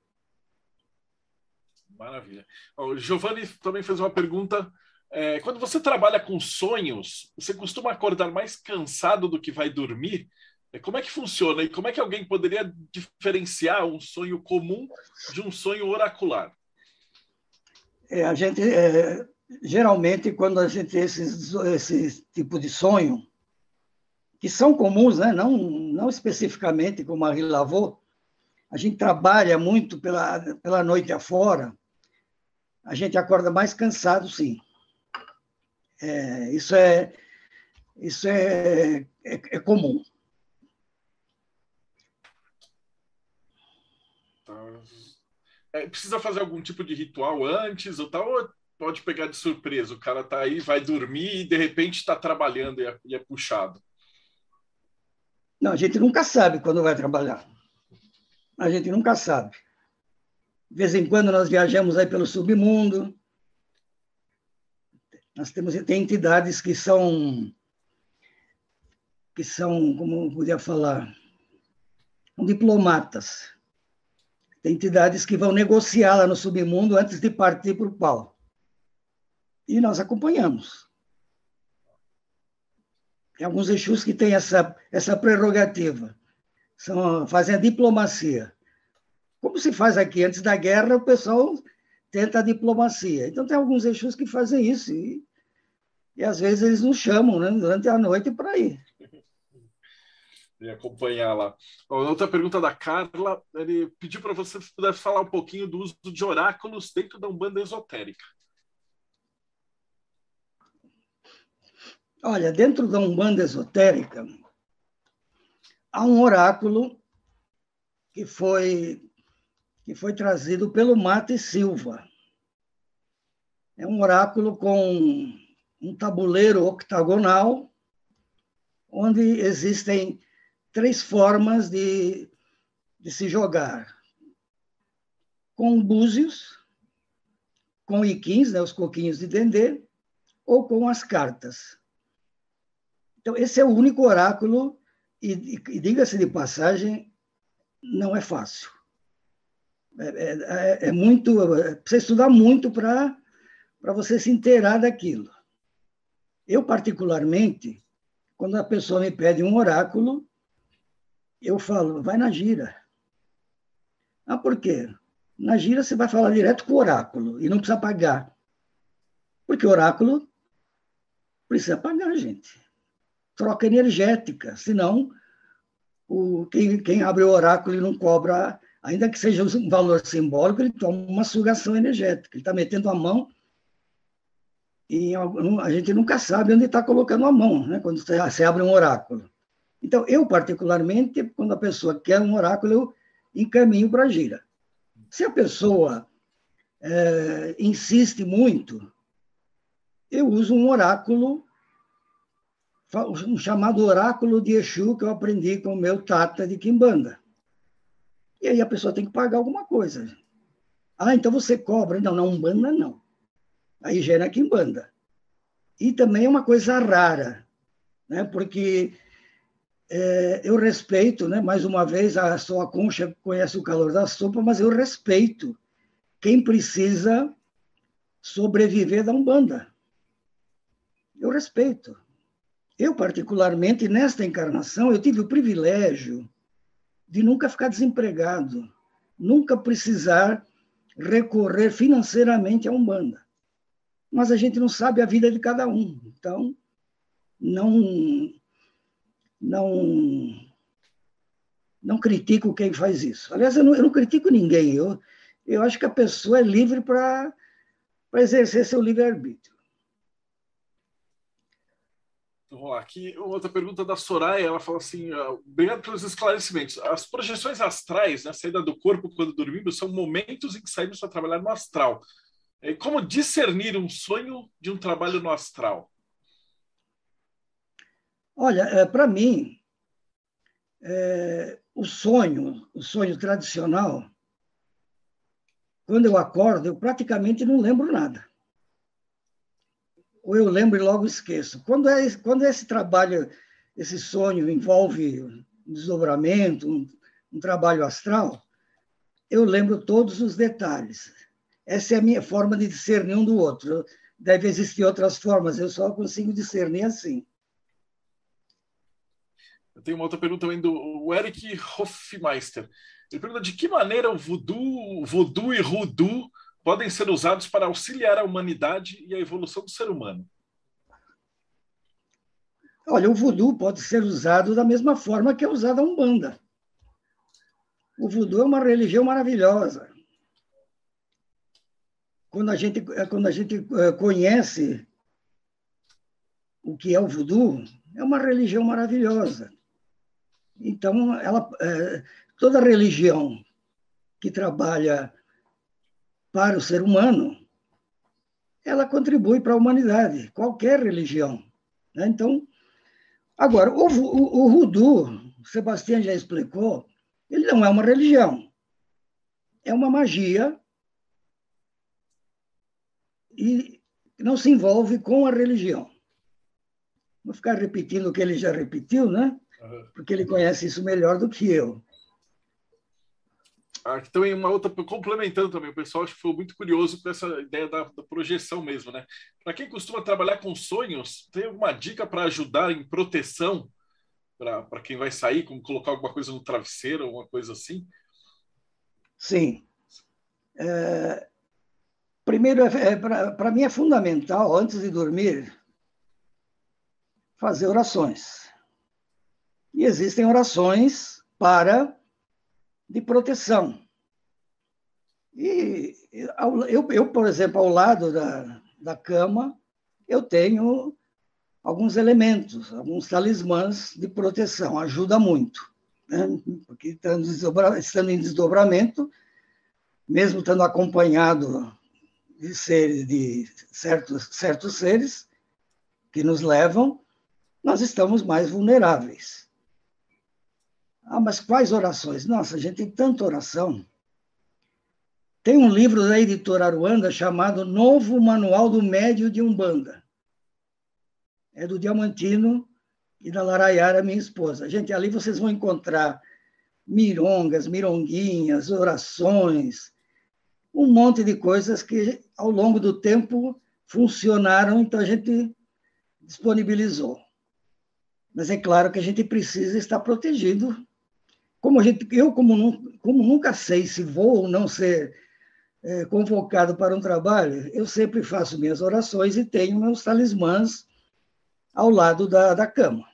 Maravilha. O Giovanni também fez uma pergunta. É, quando você trabalha com sonhos, você costuma acordar mais cansado do que vai dormir? É, como é que funciona e como é que alguém poderia diferenciar um sonho comum de um sonho oracular? É, a gente é, geralmente quando a gente tem esses, esse tipo de sonho que são comuns, né? não não especificamente como a Ri Lavô, a gente trabalha muito pela pela noite afora, a gente acorda mais cansado, sim. É, isso é isso é, é, é comum. É, precisa fazer algum tipo de ritual antes ou tal? Ou pode pegar de surpresa? O cara tá aí, vai dormir e de repente está trabalhando e é, e é puxado. Não, a gente nunca sabe quando vai trabalhar. A gente nunca sabe. De vez em quando nós viajamos aí pelo submundo. Nós temos tem entidades que são que são, como eu podia falar, diplomatas. Tem entidades que vão negociar lá no submundo antes de partir para o pau. E nós acompanhamos. Tem alguns Exus que têm essa, essa prerrogativa. São, fazem a diplomacia. Como se faz aqui, antes da guerra, o pessoal tenta a diplomacia. Então, tem alguns Exus que fazem isso. E, e às vezes eles nos chamam né, durante a noite para ir e acompanhar lá. Outra pergunta da Carla, ele pediu para você se pudesse falar um pouquinho do uso de oráculos dentro da Umbanda esotérica. Olha, dentro da Umbanda esotérica, há um oráculo que foi que foi trazido pelo Mate Silva. É um oráculo com um tabuleiro octagonal, onde existem três formas de, de se jogar. Com búzios, com iquins, né, os coquinhos de dendê, ou com as cartas. Então, esse é o único oráculo, e, e, diga-se de passagem, não é fácil. É, é, é, é muito. Precisa estudar muito para você se inteirar daquilo. Eu, particularmente, quando a pessoa me pede um oráculo, eu falo, vai na gira. Ah, por quê? Na gira você vai falar direto com o oráculo e não precisa pagar. Porque o oráculo precisa pagar, gente. Troca energética, senão o, quem, quem abre o oráculo e não cobra, ainda que seja um valor simbólico, ele toma uma sugação energética. Ele está metendo a mão e a gente nunca sabe onde está colocando a mão, né? quando você abre um oráculo. Então, eu, particularmente, quando a pessoa quer um oráculo, eu encaminho para a gira. Se a pessoa é, insiste muito, eu uso um oráculo, um chamado oráculo de Exu, que eu aprendi com o meu tata de Kimbanda. E aí a pessoa tem que pagar alguma coisa. Ah, então você cobra. Não, na Umbanda, não. Aí já é na Kimbanda. E também é uma coisa rara, né? porque é, eu respeito, né? mais uma vez, a sua concha conhece o calor da sopa, mas eu respeito quem precisa sobreviver da Umbanda. Eu respeito. Eu, particularmente, nesta encarnação, eu tive o privilégio de nunca ficar desempregado, nunca precisar recorrer financeiramente à Umbanda. Mas a gente não sabe a vida de cada um. Então, não não não critico quem faz isso. Aliás, eu não, eu não critico ninguém. Eu, eu acho que a pessoa é livre para exercer seu livre-arbítrio. Aqui, outra pergunta da Soraya, ela fala assim, obrigado pelos esclarecimentos. As projeções astrais, né, a saída do corpo quando dormimos, são momentos em que saímos para trabalhar no astral. Como discernir um sonho de um trabalho no astral? Olha, é, para mim, é, o sonho, o sonho tradicional, quando eu acordo, eu praticamente não lembro nada. Ou eu lembro e logo esqueço. Quando, é, quando esse trabalho, esse sonho envolve um desdobramento, um, um trabalho astral, eu lembro todos os detalhes. Essa é a minha forma de discernir um do outro. Deve existir outras formas, eu só consigo discernir assim. Tenho uma outra pergunta também do Eric Hofmeister. Ele pergunta de que maneira o voodoo, voodoo e hoodoo podem ser usados para auxiliar a humanidade e a evolução do ser humano. Olha, o voodoo pode ser usado da mesma forma que é usada a Umbanda. O voodoo é uma religião maravilhosa. Quando a gente, quando a gente eh, conhece o que é o voodoo, é uma religião maravilhosa. Então, ela, eh, toda religião que trabalha para o ser humano, ela contribui para a humanidade, qualquer religião. Né? Então, agora, o, o, o voodoo, o Sebastião já explicou, ele não é uma religião. É uma magia e não se envolve com a religião. Vou ficar repetindo o que ele já repetiu, né? Porque ele conhece isso melhor do que eu. Aqui também uma outra, complementando também, o pessoal acho que foi muito curioso com essa ideia da, da projeção mesmo, né? Para quem costuma trabalhar com sonhos, tem alguma dica para ajudar em proteção para quem vai sair, como colocar alguma coisa no travesseiro, alguma coisa assim? Sim. É, primeiro, é, é para mim é fundamental, antes de dormir, fazer orações. E existem orações para de proteção. E eu, eu, por exemplo, ao lado da, da cama, eu tenho alguns elementos, alguns talismãs de proteção, ajuda muito. Né? Porque estando, estando em desdobramento, mesmo estando acompanhado de seres, de certos, certos seres que nos levam, nós estamos mais vulneráveis. Ah, mas quais orações? Nossa, a gente tem tanta oração. Tem um livro da editora Aruanda chamado Novo Manual do Médio de Umbanda é do Diamantino e da Larayara, minha esposa. Gente, ali vocês vão encontrar mirongas, mironguinhas, orações, um monte de coisas que ao longo do tempo funcionaram, então a gente disponibilizou. Mas é claro que a gente precisa estar protegido. Como a gente, eu, como, como nunca sei se vou ou não ser é, convocado para um trabalho, eu sempre faço minhas orações e tenho meus talismãs ao lado da, da cama.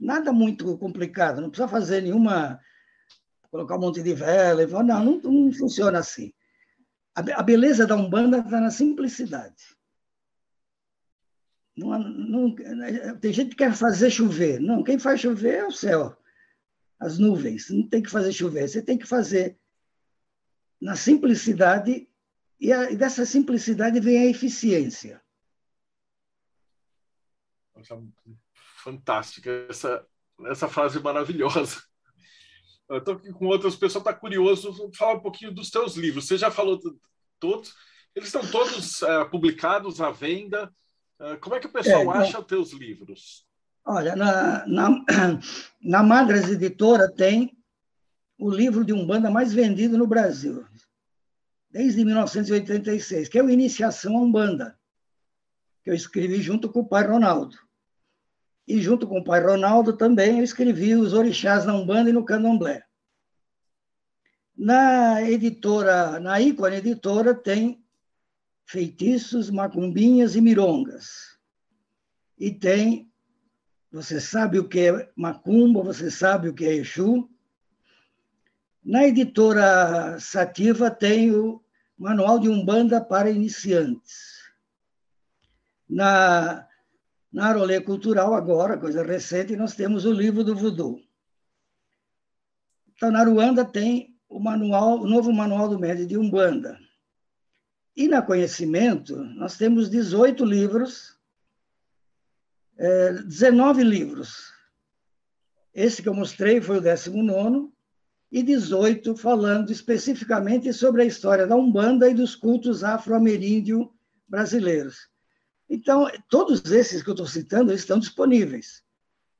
Nada muito complicado, não precisa fazer nenhuma. colocar um monte de vela, e, não, não, não funciona assim. A, a beleza da Umbanda está na simplicidade. Não, não, tem gente que quer fazer chover. Não, quem faz chover é o céu, as nuvens. Não tem que fazer chover, você tem que fazer na simplicidade, e, a, e dessa simplicidade vem a eficiência. Fantástica essa, essa frase maravilhosa. Eu estou aqui com outras pessoas, está curioso, vou falar um pouquinho dos teus livros. Você já falou todos, eles estão todos é, publicados à venda. É, como é que o pessoal é, acha os teus livros? Olha, na, na, [clears throat] na Madras Editora tem o livro de Umbanda mais vendido no Brasil, desde 1986, que é o Iniciação a Umbanda, que eu escrevi junto com o pai Ronaldo. E junto com o pai Ronaldo também eu escrevi Os Orixás na Umbanda e no Candomblé. Na editora, na Ícone Editora, tem Feitiços, Macumbinhas e Mirongas. E tem, você sabe o que é Macumba, você sabe o que é Exu. Na editora Sativa tem o Manual de Umbanda para Iniciantes. Na na Arolê Cultural, agora, coisa recente, nós temos o livro do voodoo. Então, na Ruanda tem o, manual, o novo manual do médio de Umbanda. E na Conhecimento, nós temos 18 livros, é, 19 livros. Esse que eu mostrei foi o 19, e 18 falando especificamente sobre a história da Umbanda e dos cultos afro-ameríndio brasileiros. Então, todos esses que eu estou citando estão disponíveis.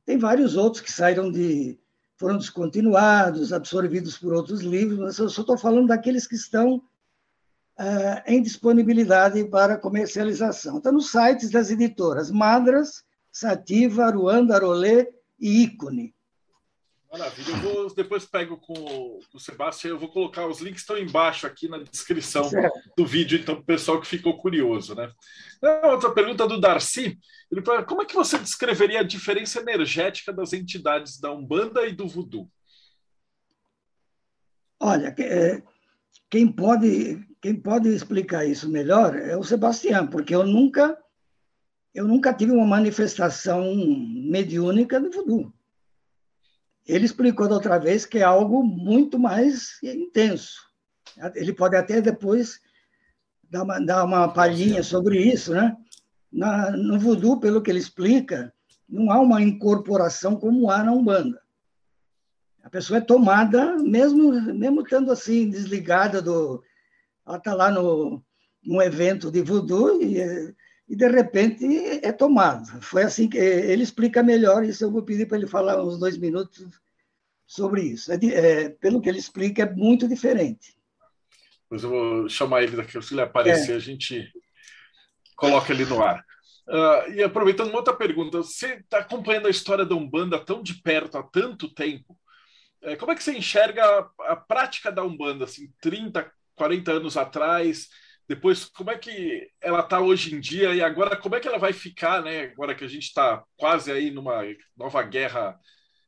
Tem vários outros que saíram de, foram descontinuados, absorvidos por outros livros, mas eu só estou falando daqueles que estão uh, em disponibilidade para comercialização. Está nos sites das editoras Madras, Sativa, Aruanda, Arolê e Ícone. Maravilha. Eu vou, depois pego com o Sebastião, eu vou colocar os links estão embaixo aqui na descrição certo. do vídeo, então, para o pessoal que ficou curioso. Né? Outra pergunta do Darcy. Ele fala, como é que você descreveria a diferença energética das entidades da Umbanda e do Voodoo? Olha, é, quem pode, quem pode explicar isso melhor é o Sebastião, porque eu nunca, eu nunca tive uma manifestação mediúnica do voodoo. Ele explicou da outra vez que é algo muito mais intenso. Ele pode até depois dar uma, dar uma palhinha sobre isso, né? Na, no voodoo, pelo que ele explica, não há uma incorporação como há na Umbanda. A pessoa é tomada, mesmo, mesmo estando assim, desligada do. Ela está lá no, num evento de voodoo e, e, de repente, é tomada. Foi assim que ele explica melhor, isso eu vou pedir para ele falar uns dois minutos sobre isso. É, é, pelo que ele explica, é muito diferente. Pois eu vou chamar ele daqui, se ele aparecer, é. a gente coloca ele no ar. Uh, e aproveitando uma outra pergunta, você está acompanhando a história da Umbanda tão de perto há tanto tempo. É, como é que você enxerga a, a, prática da Umbanda, assim, 30, 40 anos atrás? Depois, como é que ela está hoje em dia e agora como é que ela vai ficar, né? Agora que a gente está quase aí numa nova guerra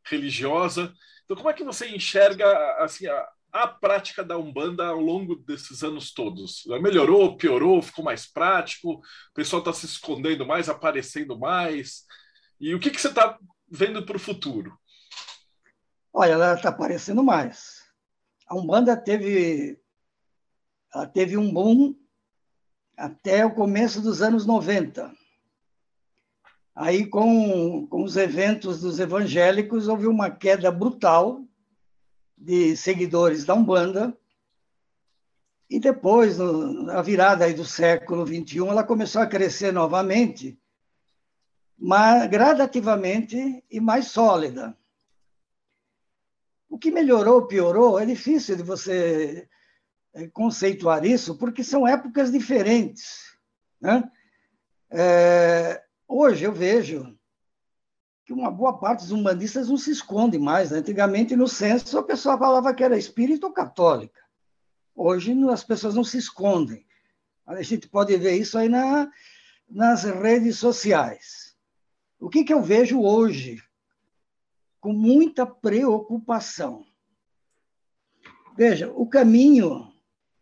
religiosa. Então, como é que você enxerga assim, a, a prática da Umbanda ao longo desses anos todos? Melhorou, piorou, ficou mais prático? O pessoal está se escondendo mais, aparecendo mais? E o que, que você está vendo para o futuro? Olha, ela está aparecendo mais. A Umbanda teve, ela teve um boom até o começo dos anos 90. Aí, com, com os eventos dos evangélicos, houve uma queda brutal de seguidores da Umbanda. E depois, no, na virada aí do século XXI, ela começou a crescer novamente, mas gradativamente e mais sólida. O que melhorou, piorou, é difícil de você conceituar isso, porque são épocas diferentes. Né? É, Hoje eu vejo que uma boa parte dos umbandistas não se esconde mais. Né? Antigamente, no censo, a pessoa falava que era espírita ou católica. Hoje, as pessoas não se escondem. A gente pode ver isso aí na, nas redes sociais. O que, que eu vejo hoje? Com muita preocupação. Veja, o caminho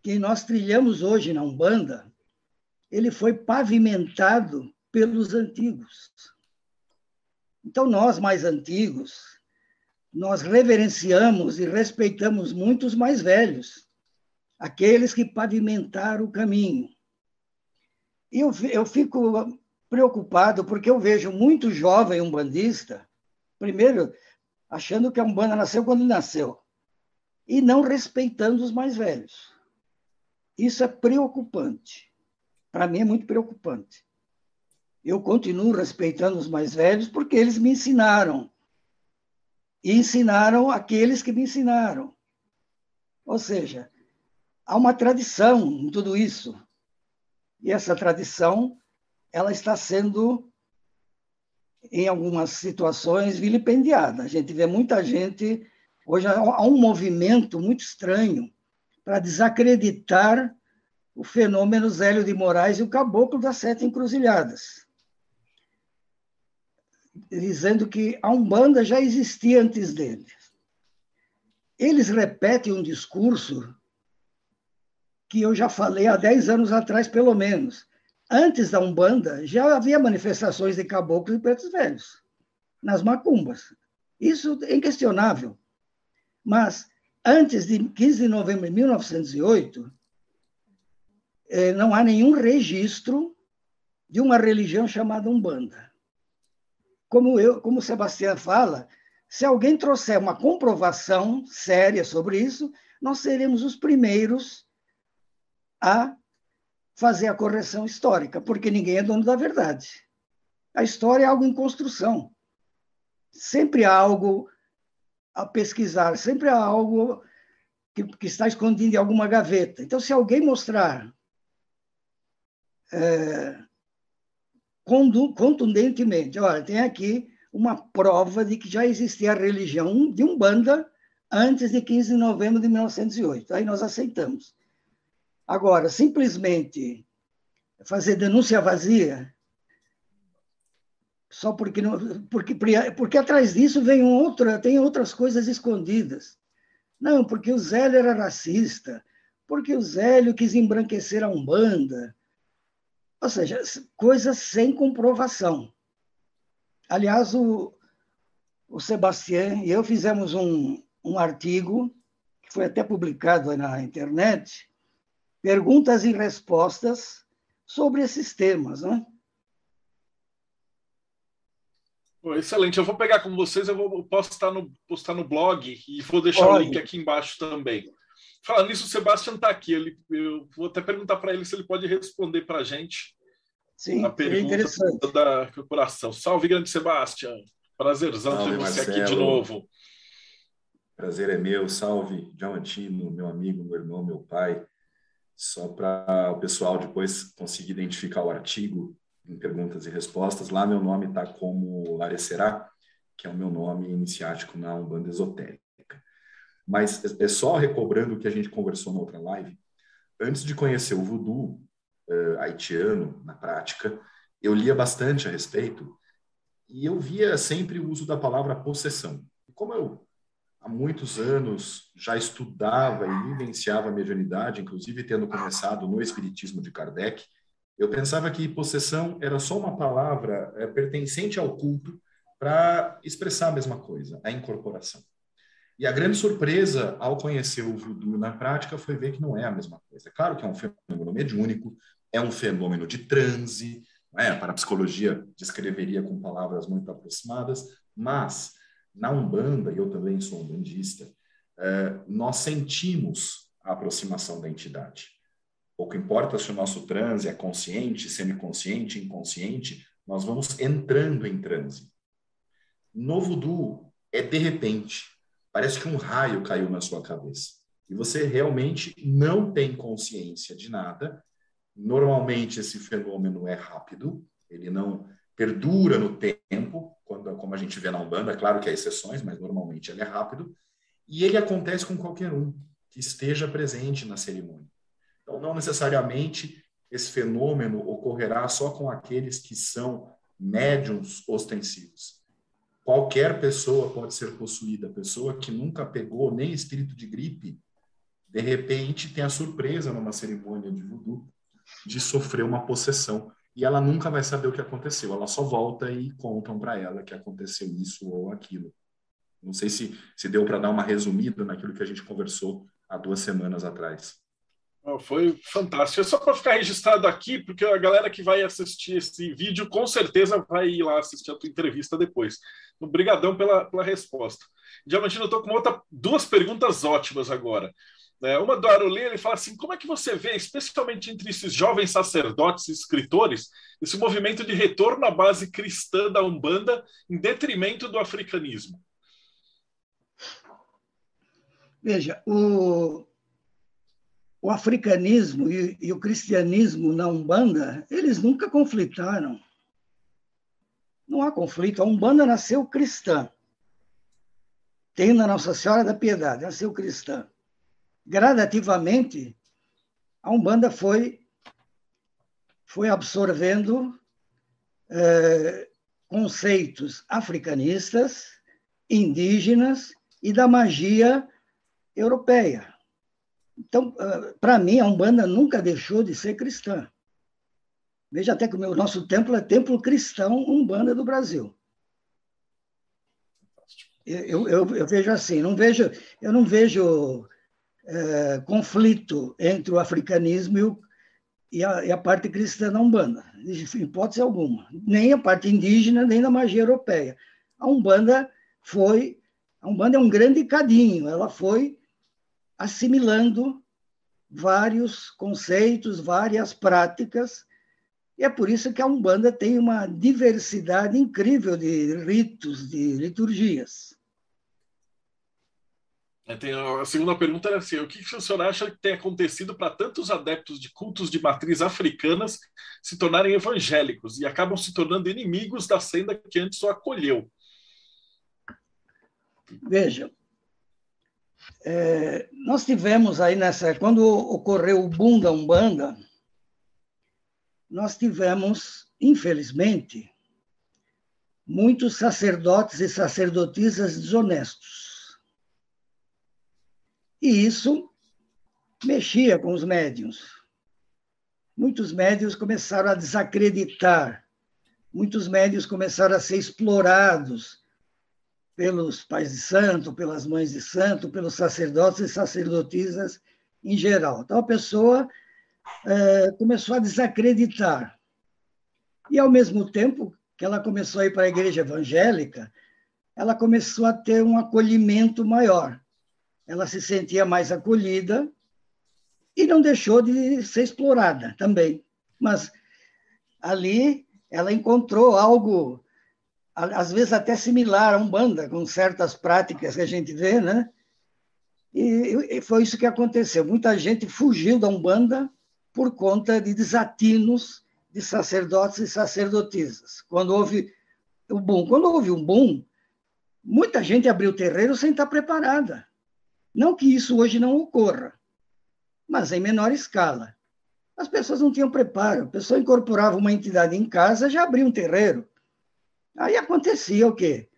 que nós trilhamos hoje na Umbanda, ele foi pavimentado pelos antigos. Então, nós mais antigos, nós reverenciamos e respeitamos muitos mais velhos, aqueles que pavimentaram o caminho. E eu, eu fico preocupado porque eu vejo muito jovem umbandista, primeiro, achando que a Umbanda nasceu quando nasceu, e não respeitando os mais velhos. Isso é preocupante. Para mim é muito preocupante eu continuo respeitando os mais velhos porque eles me ensinaram. E ensinaram aqueles que me ensinaram. Ou seja, há uma tradição em tudo isso. E essa tradição ela está sendo em algumas situações vilipendiada. A gente vê muita gente hoje há um movimento muito estranho para desacreditar o fenômeno Zélio de Moraes e o caboclo das sete encruzilhadas dizendo que a Umbanda já existia antes deles. Eles repetem um discurso que eu já falei há 10 anos atrás, pelo menos. Antes da Umbanda, já havia manifestações de caboclos e pretos velhos, nas macumbas. Isso é inquestionável. Mas, antes de 15 de novembro de 1908, eh, não há nenhum registro de uma religião chamada Umbanda como eu, como Sebastião fala, se alguém trouxer uma comprovação séria sobre isso, nós seremos os primeiros a fazer a correção histórica, porque ninguém é dono da verdade. A história é algo em construção. Sempre há algo a pesquisar, sempre há algo que, que está escondido em alguma gaveta. Então, se alguém mostrar é, contundentemente, olha, tem aqui uma prova de que já existia a religião de Umbanda antes de 15 de novembro de 1908. Aí nós aceitamos. Agora, simplesmente fazer denúncia vazia, só porque não, porque porque atrás disso vem outra, tem outras coisas escondidas. Não, porque o Zélio era racista, porque o Zélio quis embranquecer a Umbanda. Ou seja, coisas sem comprovação. Aliás, o, o Sebastião e eu fizemos um, um artigo, que foi até publicado na internet, perguntas e respostas sobre esses temas. Né? Excelente, eu vou pegar com vocês, eu vou postar no, postar no blog e vou deixar o link aqui embaixo também. Falando nisso, o Sebastião está aqui. Ele, eu vou até perguntar para ele se ele pode responder para a gente Sim, a pergunta da corporação. Salve, grande Sebastião. Prazerzão ter você Marcelo. aqui de novo. Prazer é meu. Salve, Diamantino, meu amigo, meu irmão, meu pai. Só para o pessoal depois conseguir identificar o artigo em perguntas e respostas. Lá meu nome está como Larecerá, que é o meu nome iniciático na Umbanda Esotérica. Mas é, é só recobrando o que a gente conversou na outra live. Antes de conhecer o voodoo uh, haitiano na prática, eu lia bastante a respeito e eu via sempre o uso da palavra possessão. Como eu há muitos anos já estudava e vivenciava a mediunidade, inclusive tendo começado no Espiritismo de Kardec, eu pensava que possessão era só uma palavra é, pertencente ao culto para expressar a mesma coisa, a incorporação. E a grande surpresa ao conhecer o voodoo na prática foi ver que não é a mesma coisa. Claro que é um fenômeno mediúnico, é um fenômeno de transe, é? para a psicologia descreveria com palavras muito aproximadas, mas na Umbanda, e eu também sou umbandista, é, nós sentimos a aproximação da entidade. Pouco importa se o nosso transe é consciente, semiconsciente, inconsciente, nós vamos entrando em transe. No voodoo, é de repente. Parece que um raio caiu na sua cabeça. E você realmente não tem consciência de nada. Normalmente, esse fenômeno é rápido, ele não perdura no tempo, quando, como a gente vê na Umbanda. Claro que há exceções, mas normalmente ele é rápido. E ele acontece com qualquer um que esteja presente na cerimônia. Então, não necessariamente esse fenômeno ocorrerá só com aqueles que são médiums ostensivos. Qualquer pessoa pode ser possuída. Pessoa que nunca pegou nem espírito de gripe, de repente tem a surpresa numa cerimônia de voodoo de sofrer uma possessão. E ela nunca vai saber o que aconteceu. Ela só volta e contam para ela que aconteceu isso ou aquilo. Não sei se, se deu para dar uma resumida naquilo que a gente conversou há duas semanas atrás. Foi fantástico. É só para ficar registrado aqui, porque a galera que vai assistir esse vídeo com certeza vai ir lá assistir a tua entrevista depois. Obrigadão pela, pela resposta. Diamantino, eu estou com outra, duas perguntas ótimas agora. É, uma do Arolê, ele fala assim: como é que você vê, especialmente entre esses jovens sacerdotes e escritores, esse movimento de retorno à base cristã da Umbanda em detrimento do africanismo? Veja, o, o africanismo e, e, o cristianismo na Umbanda, eles nunca conflitaram. Não há conflito. A Umbanda nasceu cristã. Tem na Nossa Senhora da Piedade, nasceu cristã. Gradativamente, a Umbanda foi, foi absorvendo é, conceitos africanistas, indígenas e da magia europeia. Então, ah, para mim, a Umbanda nunca deixou de ser cristã. Veja até que o nosso templo é templo cristão Umbanda do Brasil. Eu, eu, eu vejo assim, não vejo, eu não vejo é, conflito entre o africanismo e, o, e, a, e, a, parte cristã da Umbanda, em hipótese alguma. Nem a parte indígena, nem da magia europeia. A Umbanda foi, a Umbanda é um grande cadinho, ela foi assimilando vários conceitos, várias práticas, e é por isso que a Umbanda tem uma diversidade incrível de ritos, de liturgias. É, a segunda pergunta era assim: o que o senhor acha que tem acontecido para tantos adeptos de cultos de matriz africanas se tornarem evangélicos e acabam se tornando inimigos da senda que antes o acolheu? Veja, é, nós tivemos aí nessa. Quando ocorreu o boom da Umbanda, nós tivemos, infelizmente, muitos sacerdotes e sacerdotisas desonestos. E isso mexia com os médiums. Muitos médios começaram a desacreditar, muitos médios começaram a ser explorados pelos pais de santo, pelas mães de santo, pelos sacerdotes e sacerdotisas em geral. Então, a pessoa é, começou a desacreditar. E, ao mesmo tempo que ela começou a ir para a igreja evangélica, ela começou a ter um acolhimento maior. Ela se sentia mais acolhida e não deixou de ser explorada também. Mas ali ela encontrou algo às vezes até similar a Umbanda, com certas práticas que a gente vê, né? E, foi isso que aconteceu. Muita gente fugiu da Umbanda por conta de desatinos de sacerdotes e sacerdotisas. Quando houve o boom, quando houve um boom, muita gente abriu terreiro sem estar preparada. Não que isso hoje não ocorra, mas em menor escala. As pessoas não tinham preparo. A pessoa incorporava uma entidade em casa, já abria um terreiro. Aí acontecia o quê?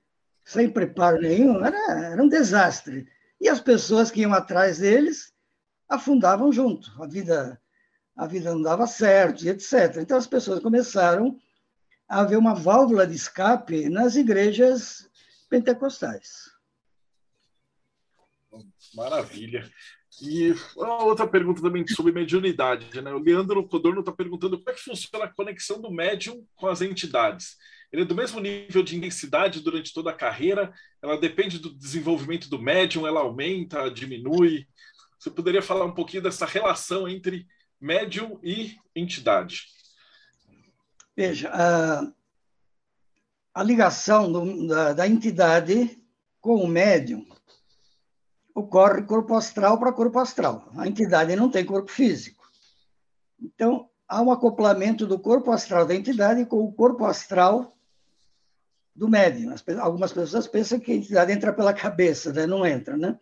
Sem preparo nenhum, era, era um desastre. E as pessoas que iam atrás deles afundavam junto. A vida, a vida não dava certo, e etc. Então as pessoas começaram a haver uma válvula de escape nas igrejas pentecostais. Maravilha. E uma outra pergunta também sobre mediunidade. Né? O Leandro Codorno está perguntando como é que funciona a conexão do médium com as entidades. Ele é do mesmo nível de intensidade durante toda a carreira? Ela depende do desenvolvimento do médium? Ela aumenta, diminui? Você poderia falar um pouquinho dessa relação entre médium e entidade? Veja, a, a ligação do, da, da entidade com o médium ocorre corpo astral para corpo astral. A entidade não tem corpo físico. Então, há um acoplamento do corpo astral da entidade com o corpo astral do médium. Algumas pessoas pensam que a entidade entra pela cabeça, né? não entra, né?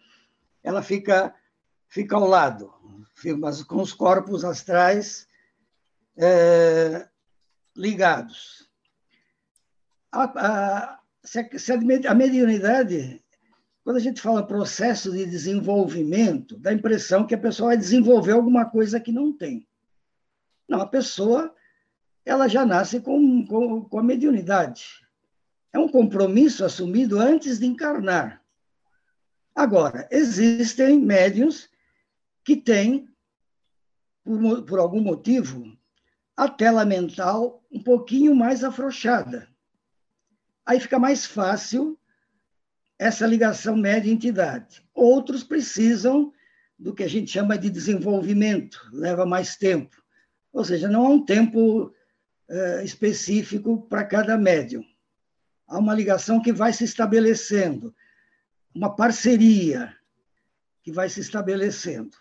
Ela fica, fica ao lado, mas com os corpos astrais é, ligados. A, a, se a, se a mediunidade, quando a gente fala processo de desenvolvimento, dá a impressão que a pessoa vai desenvolver alguma coisa que não tem. Não, a pessoa ela já nasce com, com, com a mediunidade é um compromisso assumido antes de encarnar. Agora, existem médios que têm, por, por algum motivo, a tela mental um pouquinho mais afrouxada. Aí fica mais fácil essa ligação média-entidade. Outros precisam do que a gente chama de desenvolvimento, leva mais tempo. Ou seja, não há um tempo uh, específico para cada médium há uma ligação que vai se estabelecendo, uma parceria que vai se estabelecendo.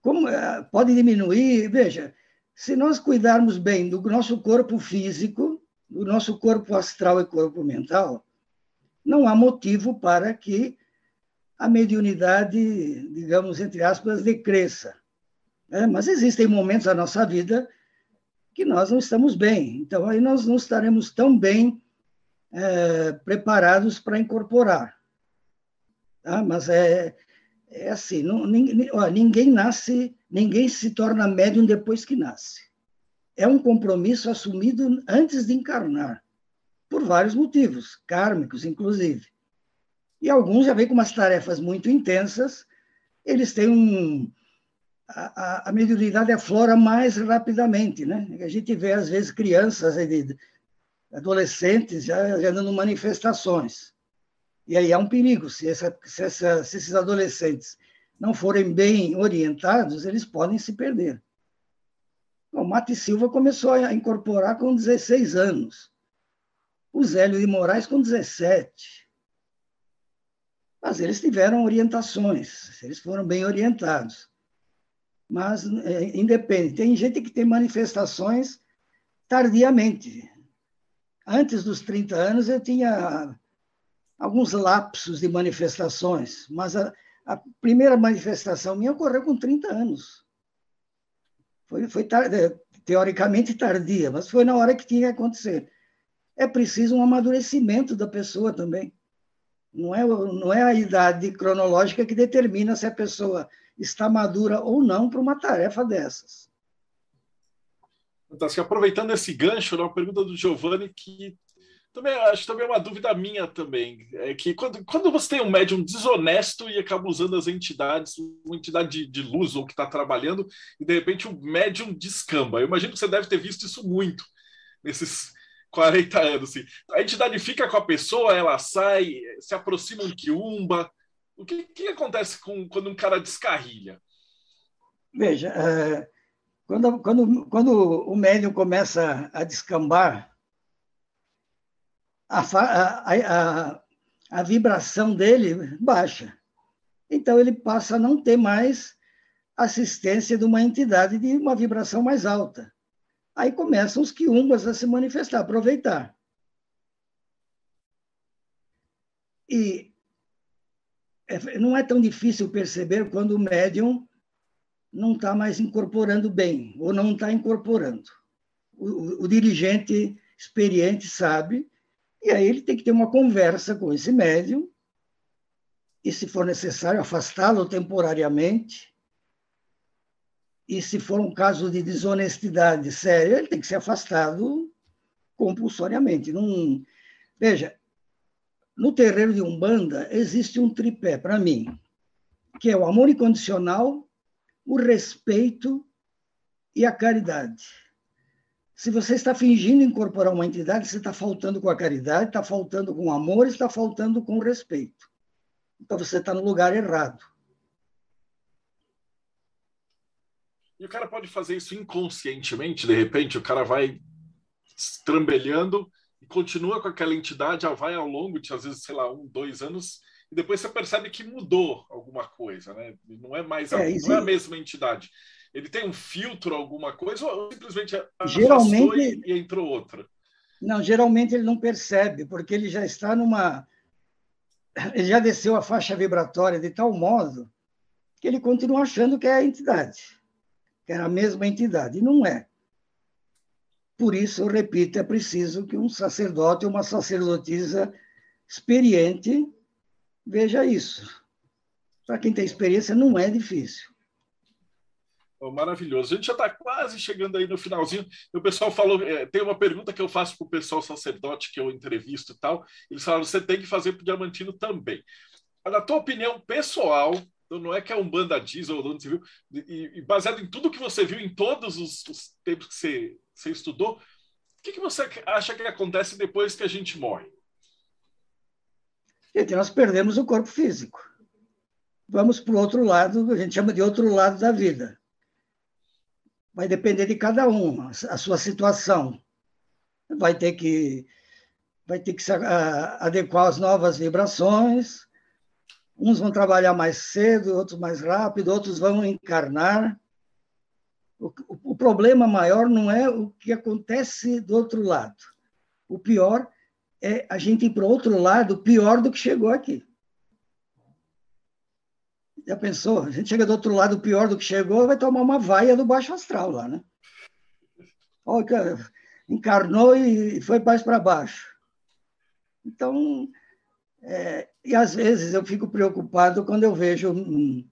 Como eh, pode diminuir? Veja, se nós cuidarmos bem do nosso corpo físico, do nosso corpo astral e corpo mental, não há motivo para que a mediunidade, digamos, entre aspas, decresça. É, mas existem momentos da nossa vida que nós não estamos bem. Então, aí nós não estaremos tão bem é, preparados para incorporar. Tá? Mas é, é assim, não, ninguém, ó, ninguém nasce, ninguém se torna médium depois que nasce. É um compromisso assumido antes de encarnar, por vários motivos, kármicos, inclusive. E alguns já vêm com umas tarefas muito intensas, eles têm um, a, a, mediunidade aflora mais rapidamente, né? A gente vê, às vezes, crianças adolescentes já, já dando manifestações. E aí há um perigo, se, essa, se, essa, se esses adolescentes não forem bem orientados, eles podem se perder. O Mate Silva começou a incorporar com 16 anos. O Zélio de Moraes com 17. Mas eles tiveram orientações, eles foram bem orientados. Mas é, independe. Tem gente que tem manifestações tardiamente. Antes dos 30 anos, eu tinha alguns lapsos de manifestações, mas a, a primeira manifestação minha ocorreu com 30 anos. Foi, foi tar, é, teoricamente tardia, mas foi na hora que tinha que acontecer. É preciso um amadurecimento da pessoa também. Não é, não é a idade cronológica que determina se a pessoa está madura ou não para uma tarefa dessas. Fantástico. Aproveitando esse gancho, né, uma pergunta do Giovanni que também acho também é uma dúvida minha também. É que quando, quando você tem um médium desonesto e acaba usando as entidades, uma entidade de, de luz ou que está trabalhando, e de repente o médium descamba. Eu imagino que você deve ter visto isso muito nesses 40 anos. Assim. A entidade fica com a pessoa, ela sai, se aproxima um quiumba. O que, que acontece com, quando um cara descarrilha? Veja, é, quando, quando, quando o médium começa a descambar, a, a, a, a vibração dele baixa. Então, ele passa a não ter mais assistência de uma entidade de uma vibração mais alta. Aí começam os quiumbas a se manifestar, aproveitar. E não é tão difícil perceber quando o médium não está mais incorporando bem, ou não está incorporando. O, o, o dirigente experiente sabe e aí ele tem que ter uma conversa com esse médium, e se for necessário, afastá-lo temporariamente. E se for um caso de desonestidade séria, ele tem que ser afastado compulsoriamente. Não... Veja, no terreiro de Umbanda existe um tripé, para mim, que é o amor incondicional, o respeito e a caridade. Se você está fingindo incorporar uma entidade, você está faltando com a caridade, está faltando com o amor, está faltando com o respeito. Então você está no lugar errado. E o cara pode fazer isso inconscientemente, de repente, o cara vai estrambelhando e continua com aquela entidade, já vai ao longo de, às vezes, sei lá, um, dois anos, e depois você percebe que mudou alguma coisa, né? Não é mais a, é, não é a mesma entidade ele tem um filtro, alguma coisa, ou simplesmente geralmente e, e entrou outra? Não, geralmente ele não percebe, porque ele já está numa. Ele já desceu a faixa vibratória de tal modo que ele continua achando que é a entidade, que era a mesma entidade, e não é. Por isso, eu repito, é preciso que um sacerdote ou uma sacerdotisa experiente veja isso. Para quem tem experiência, não é difícil. Oh, maravilhoso. A gente já está quase chegando aí no finalzinho. O pessoal falou, é, tem uma pergunta que eu faço para o pessoal sacerdote que eu entrevisto e tal. Eles falaram, você tem que fazer para o Diamantino também. Na tua opinião pessoal, não é que é um banda diesel ou onde você viu, e, e, baseado em tudo que você viu, em todos os, os tempos que você, você estudou, o que, que você acha que acontece depois que a gente morre? Gente, nós perdemos o corpo físico. Vamos para o outro lado, a gente chama de outro lado da vida vai depender de cada um, a sua situação. Vai ter que, vai ter que se adequar às novas vibrações. Uns vão trabalhar mais cedo, outros mais rápido, outros vão encarnar. O, o, problema maior não é o que acontece do outro lado. O pior é a gente ir para o outro lado pior do que chegou aqui. Já pensou? A gente chega do outro lado pior do que chegou, vai tomar uma vaia do baixo astral lá, né? Olha, encarnou e foi mais para baixo. Então, é, e às vezes eu fico preocupado quando eu vejo. Hum,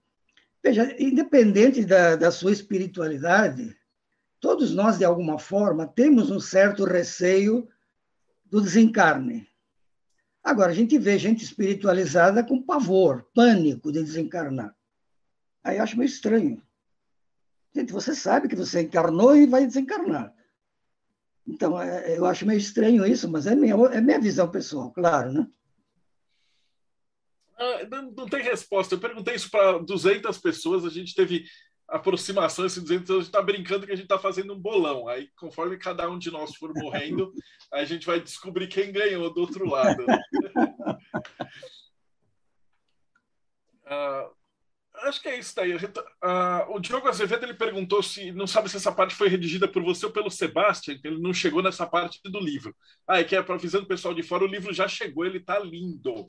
veja, independente da, da sua espiritualidade, todos nós, de alguma forma, temos um certo receio do desencarne. Agora, a gente vê gente espiritualizada com pavor, pânico de desencarnar. Aí eu acho meio estranho. Gente, você sabe que você encarnou e vai desencarnar. Então, é, eu acho meio estranho isso, mas é minha, é minha visão pessoal, claro, né? Ah, não, não tem resposta. Eu perguntei isso para 200 pessoas, a gente teve aproximação, esse 200 a gente está brincando que a gente está fazendo um bolão. Aí, conforme cada um de nós for morrendo, [laughs] a gente vai descobrir quem ganhou do outro lado. Uh, [laughs] acho que é isso daí. Uh, o Diogo Azevedo ele perguntou se não sabe se essa parte foi redigida por você ou pelo Sebastião, que ele não chegou nessa parte do livro. Ah, é que é avisando o pessoal de fora, o livro já chegou, ele tá lindo.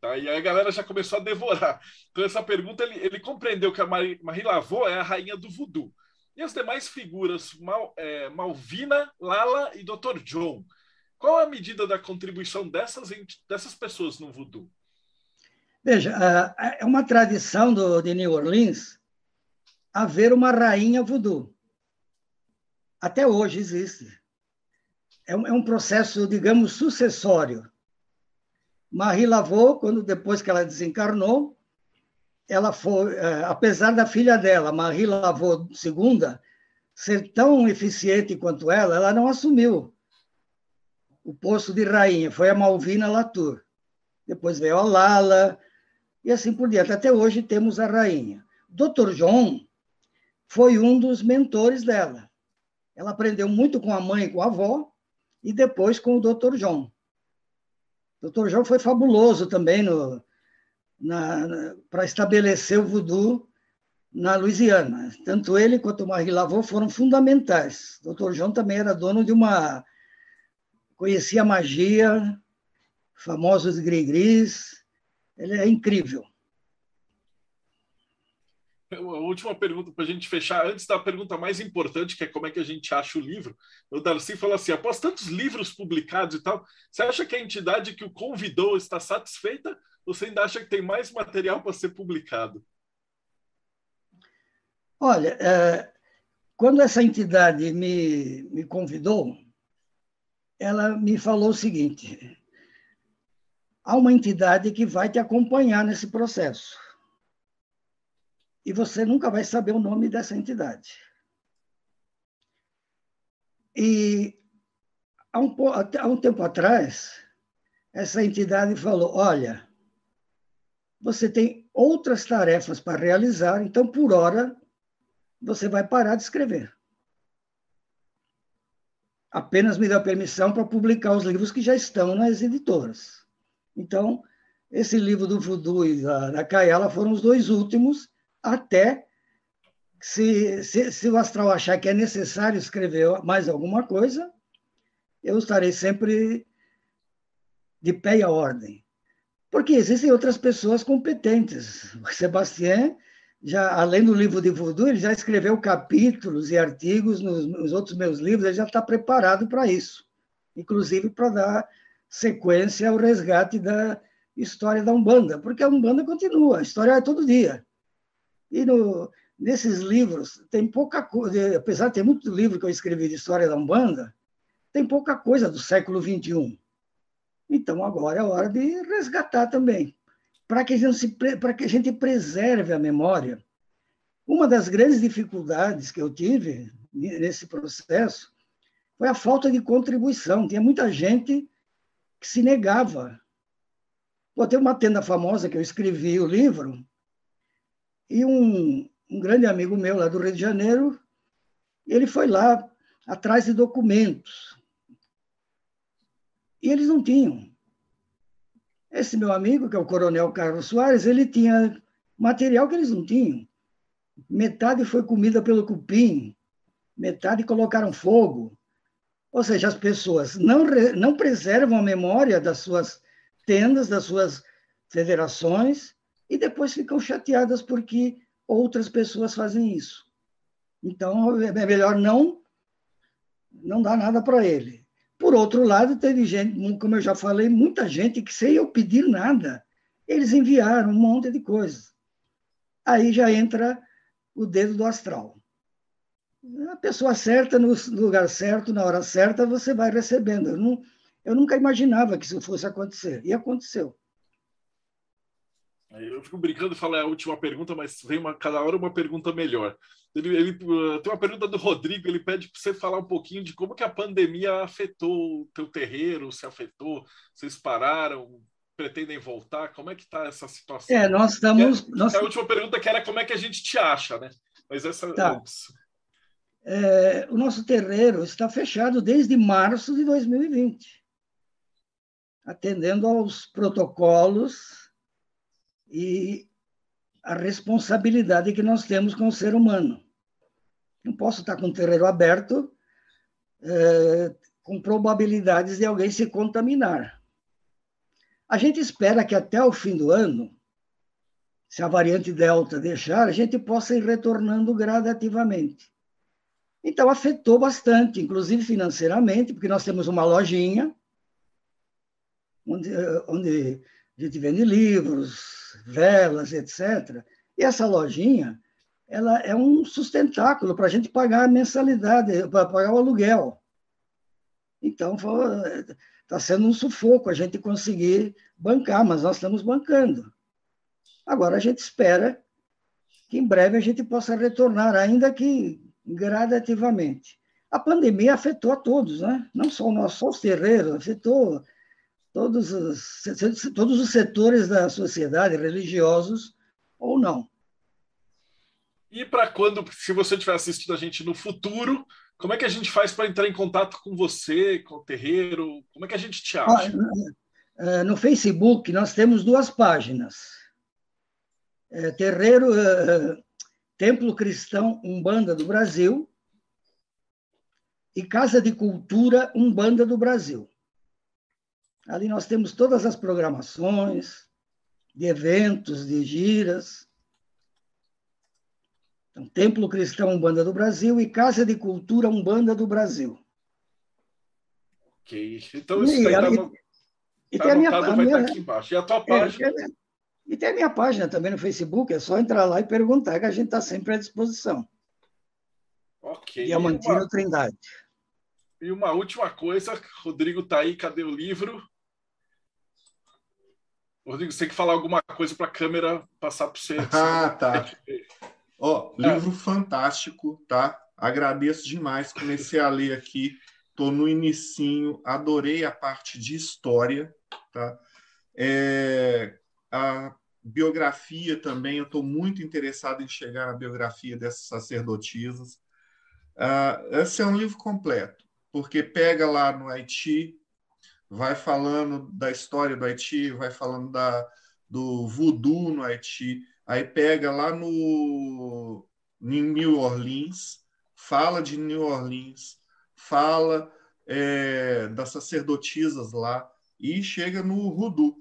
Tá? E aí a galera já começou a devorar. Então, essa pergunta, ele, ele compreendeu que a Marie, Marie Lavaux é a rainha do voodoo. E as demais figuras, Mal, é, Malvina, Lala e Dr. John. Qual a medida da contribuição dessas, dessas pessoas no voodoo? Veja, é uma tradição do, de New Orleans haver uma rainha voodoo. Até hoje existe. É um, é um processo, digamos, sucessório. Marie Laveau, quando depois que ela desencarnou, ela foi, é, apesar da filha dela, Marie Laveau II, ser tão eficiente quanto ela, ela não assumiu o posto de rainha, foi a Malvina Latour. Depois veio a Lala, e assim por diante. Até hoje temos a rainha. Dr. John foi um dos mentores dela. Ela aprendeu muito com a mãe e com a avó, e depois com o Dr. John. Dr. John foi fabuloso também para estabelecer o voodoo na Louisiana. Tanto ele quanto o Marie Laveau foram fundamentais. Dr. John também era dono de uma... conhecia magia, famosos gris-gris, ele é incrível. A última pergunta para a gente fechar, antes da pergunta mais importante, que é como é que a gente acha o livro. O Darcy falou assim: após tantos livros publicados e tal, você acha que a entidade que o convidou está satisfeita ou você ainda acha que tem mais material para ser publicado? Olha, é, quando essa entidade me, me convidou, ela me falou o seguinte: há uma entidade que vai te acompanhar nesse processo. E você nunca vai saber o nome dessa entidade. E há um, há um tempo atrás, essa entidade falou: olha, você tem outras tarefas para realizar, então, por hora, você vai parar de escrever. Apenas me deu permissão para publicar os livros que já estão nas editoras. Então, esse livro do Voodoo e da, da foram os dois últimos, até se, se, se o astral achar que é necessário escrever mais alguma coisa, eu estarei sempre de pé e a ordem. Porque existem outras pessoas competentes. O Sebastião, já, além do livro de voodoo, ele já escreveu capítulos e artigos nos, nos outros meus livros, ele já está preparado para isso. Inclusive para dar sequência ao resgate da história da Umbanda, porque a Umbanda continua, a história é todo dia. E no, nesses livros tem pouca coisa, apesar de ter muito livro que eu escrevi de história da Umbanda, tem pouca coisa do século XXI. Então agora é hora de resgatar também, para que, a gente que a gente preserve a memória. Uma das grandes dificuldades que eu tive nesse processo foi a falta de contribuição. Tinha muita gente que se negava. Pô, tem uma tenda famosa que eu escrevi o livro, e um, um grande amigo meu lá do Rio de Janeiro, ele foi lá atrás de documentos. E eles não tinham. Esse meu amigo, que é o Coronel Carlos Soares, ele tinha material que eles não tinham. Metade foi comida pelo cupim, metade colocaram fogo, ou seja, as pessoas não, não preservam a memória das suas tendas, das suas federações, e depois ficam chateadas porque outras pessoas fazem isso. Então, é melhor não, não dar nada para ele. Por outro lado, teve gente, como eu já falei, muita gente que, sem eu pedir nada, eles enviaram um monte de coisas. Aí já entra o dedo do astral a pessoa certa, no lugar certo, na hora certa, você vai recebendo. Eu, não, eu nunca imaginava que isso fosse acontecer, e aconteceu. Eu fico brincando de falar a última pergunta, mas vem uma, cada hora uma pergunta melhor. Ele, ele uh, tem uma pergunta do Rodrigo, ele pede para você falar um pouquinho de como que a pandemia afetou o teu terreiro, se afetou, vocês pararam, pretendem voltar, como é que está essa situação? É, nós estamos... É, nós... A última pergunta que era como é que a gente te acha, né? Mas essa tá. antes é, o nosso terreiro está fechado desde março de 2020, atendendo aos protocolos e a responsabilidade que nós temos com o ser humano. Não posso estar com o terreiro aberto é, com probabilidades de alguém se contaminar. A gente espera que até o fim do ano, se a variante Delta deixar, a gente possa ir retornando gradativamente. Então, afetou bastante, inclusive financeiramente, porque nós temos uma lojinha onde, onde a gente vende livros, velas, etc. E essa lojinha ela é um sustentáculo para a gente pagar a mensalidade, para pagar o aluguel. Então, está sendo um sufoco a gente conseguir bancar, mas nós estamos bancando. Agora, a gente espera que em breve a gente possa retornar, ainda que gradativamente. A pandemia afetou a todos, né? não só, nós, só os terreiros, afetou todos os, todos os setores da sociedade, religiosos ou não. E para quando, se você estiver assistindo a gente no futuro, como é que a gente faz para entrar em contato com você, com o terreiro? Como é que a gente te acha? É, no Facebook, nós temos duas páginas. É, terreiro, é, Templo Cristão Umbanda do Brasil e Casa de Cultura Umbanda do Brasil. Ali nós temos todas as programações de eventos, de giras. Então, Templo Cristão Umbanda do Brasil e Casa de Cultura Umbanda do Brasil. Ok. Então, isso e, aí tá, e, tá tem a minha, a minha, aqui embaixo. E a tua é, página? É, e tem a minha página também no Facebook, é só entrar lá e perguntar, que a gente está sempre à disposição. Ok. Diamantino uma... Trindade. E uma última coisa, Rodrigo está aí, cadê o livro? Rodrigo, você tem que falar alguma coisa para a câmera passar para [laughs] você. Ah, tá. [laughs] Ó, oh, livro é. fantástico, tá? Agradeço demais. Comecei a ler aqui, tô no inicinho, adorei a parte de história, tá? É, a biografia também, eu estou muito interessado em chegar na biografia dessas sacerdotisas. Uh, esse é um livro completo, porque pega lá no Haiti, vai falando da história do Haiti, vai falando da, do voodoo no Haiti, Aí pega lá no em New Orleans, fala de New Orleans, fala é, das sacerdotisas lá e chega no Rudu.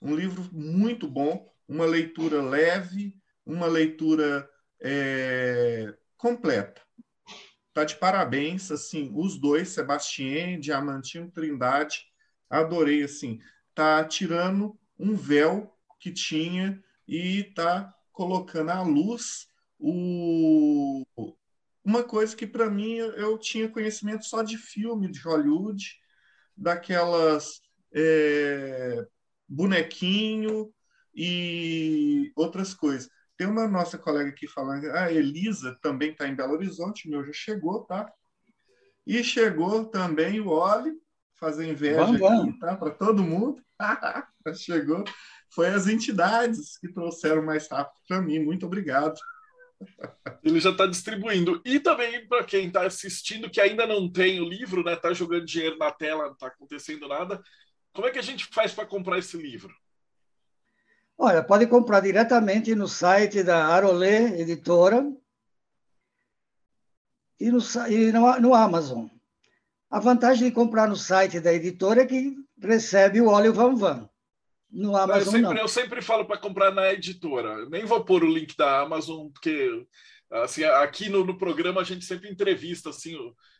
Um livro muito bom, uma leitura leve, uma leitura é, completa. Tá de parabéns, assim, os dois, Sebastião, Diamantino, Trindade, adorei, assim, tá tirando um véu que tinha e está colocando à luz o... uma coisa que, para mim, eu tinha conhecimento só de filme de Hollywood, daquelas é, bonequinho e outras coisas. Tem uma nossa colega aqui falando, a Elisa também está em Belo Horizonte, meu já chegou, tá? E chegou também o Oli, fazer inveja vamos, aqui, vamos. tá? Para todo mundo. [laughs] chegou foi as entidades que trouxeram mais rápido para mim. Muito obrigado. Ele já está distribuindo. E também para quem está assistindo que ainda não tem o livro, né? Está jogando dinheiro na tela, não está acontecendo nada. Como é que a gente faz para comprar esse livro? Olha, pode comprar diretamente no site da Arolê Editora e no, e no, no Amazon. A vantagem de comprar no site da editora é que recebe o óleo Van Van. No Amazon, eu, sempre, não. eu sempre falo para comprar na editora. Nem vou pôr o link da Amazon, porque assim, aqui no, no programa a gente sempre entrevista. Assim,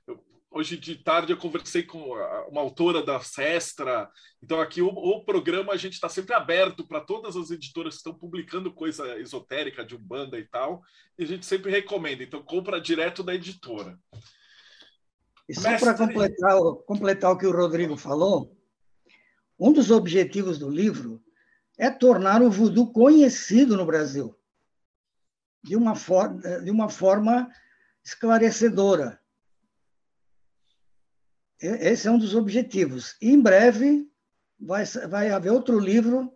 eu, hoje de tarde eu conversei com uma autora da Sestra. Então, aqui o, o programa a gente está sempre aberto para todas as editoras que estão publicando coisa esotérica de Umbanda e tal. E a gente sempre recomenda. Então, compra direto da editora. E só para completar, completar o que o Rodrigo falou, um dos objetivos do livro é tornar o voodoo conhecido no Brasil de uma, for de uma forma esclarecedora. Esse é um dos objetivos. E, em breve vai, vai haver outro livro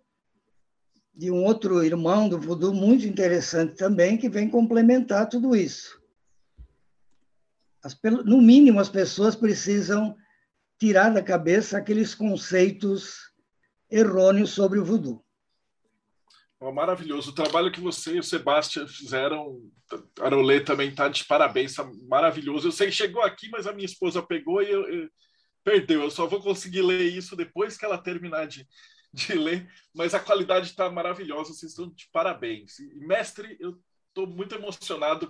de um outro irmão do voodoo muito interessante também, que vem complementar tudo isso. As, no mínimo, as pessoas precisam tirar da cabeça aqueles conceitos errôneos sobre o voodoo. maravilhoso. O trabalho que você e o Sebastião fizeram, a Arolê também está de parabéns, tá maravilhoso. Eu sei que chegou aqui, mas a minha esposa pegou e eu, eu, perdeu. Eu só vou conseguir ler isso depois que ela terminar de, de ler, mas a qualidade está maravilhosa. Vocês estão de parabéns. E, mestre, eu estou muito emocionado.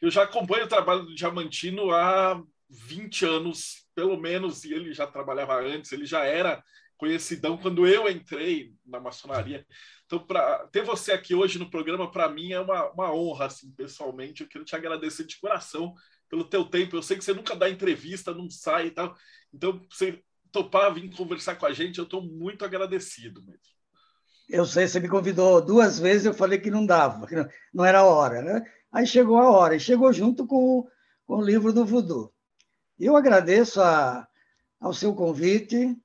Eu já acompanho o trabalho do Diamantino há 20 anos, pelo menos, e ele já trabalhava antes, ele já era conhecidão quando eu entrei na maçonaria. Então, para ter você aqui hoje no programa, para mim é uma, uma honra, assim, pessoalmente. Eu quero te agradecer de coração pelo teu tempo. Eu sei que você nunca dá entrevista, não sai e tal. Então, você topar vir conversar com a gente, eu estou muito agradecido mesmo. Eu sei, você me convidou duas vezes, eu falei que não dava, que não, era hora, né? Aí chegou a hora, e chegou junto com, com o livro do Voodoo. Eu agradeço a, ao seu convite,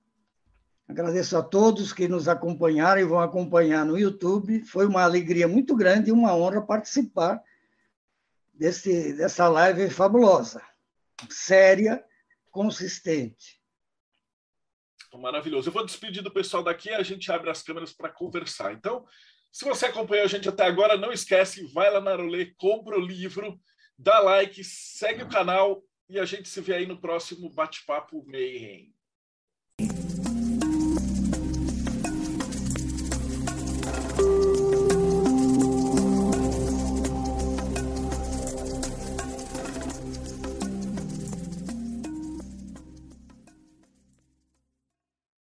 Agradeço a todos que nos acompanharam e vão acompanhar no YouTube. Foi uma alegria muito grande e uma honra participar desse, dessa live fabulosa, séria, consistente. Maravilhoso. Eu vou despedir do pessoal daqui e a gente abre as câmeras para conversar. Então, se você acompanhou a gente até agora, não esquece, vai lá na Arolê, compra o livro, dá like, segue o canal e a gente se vê aí no próximo Bate-Papo Mayhem.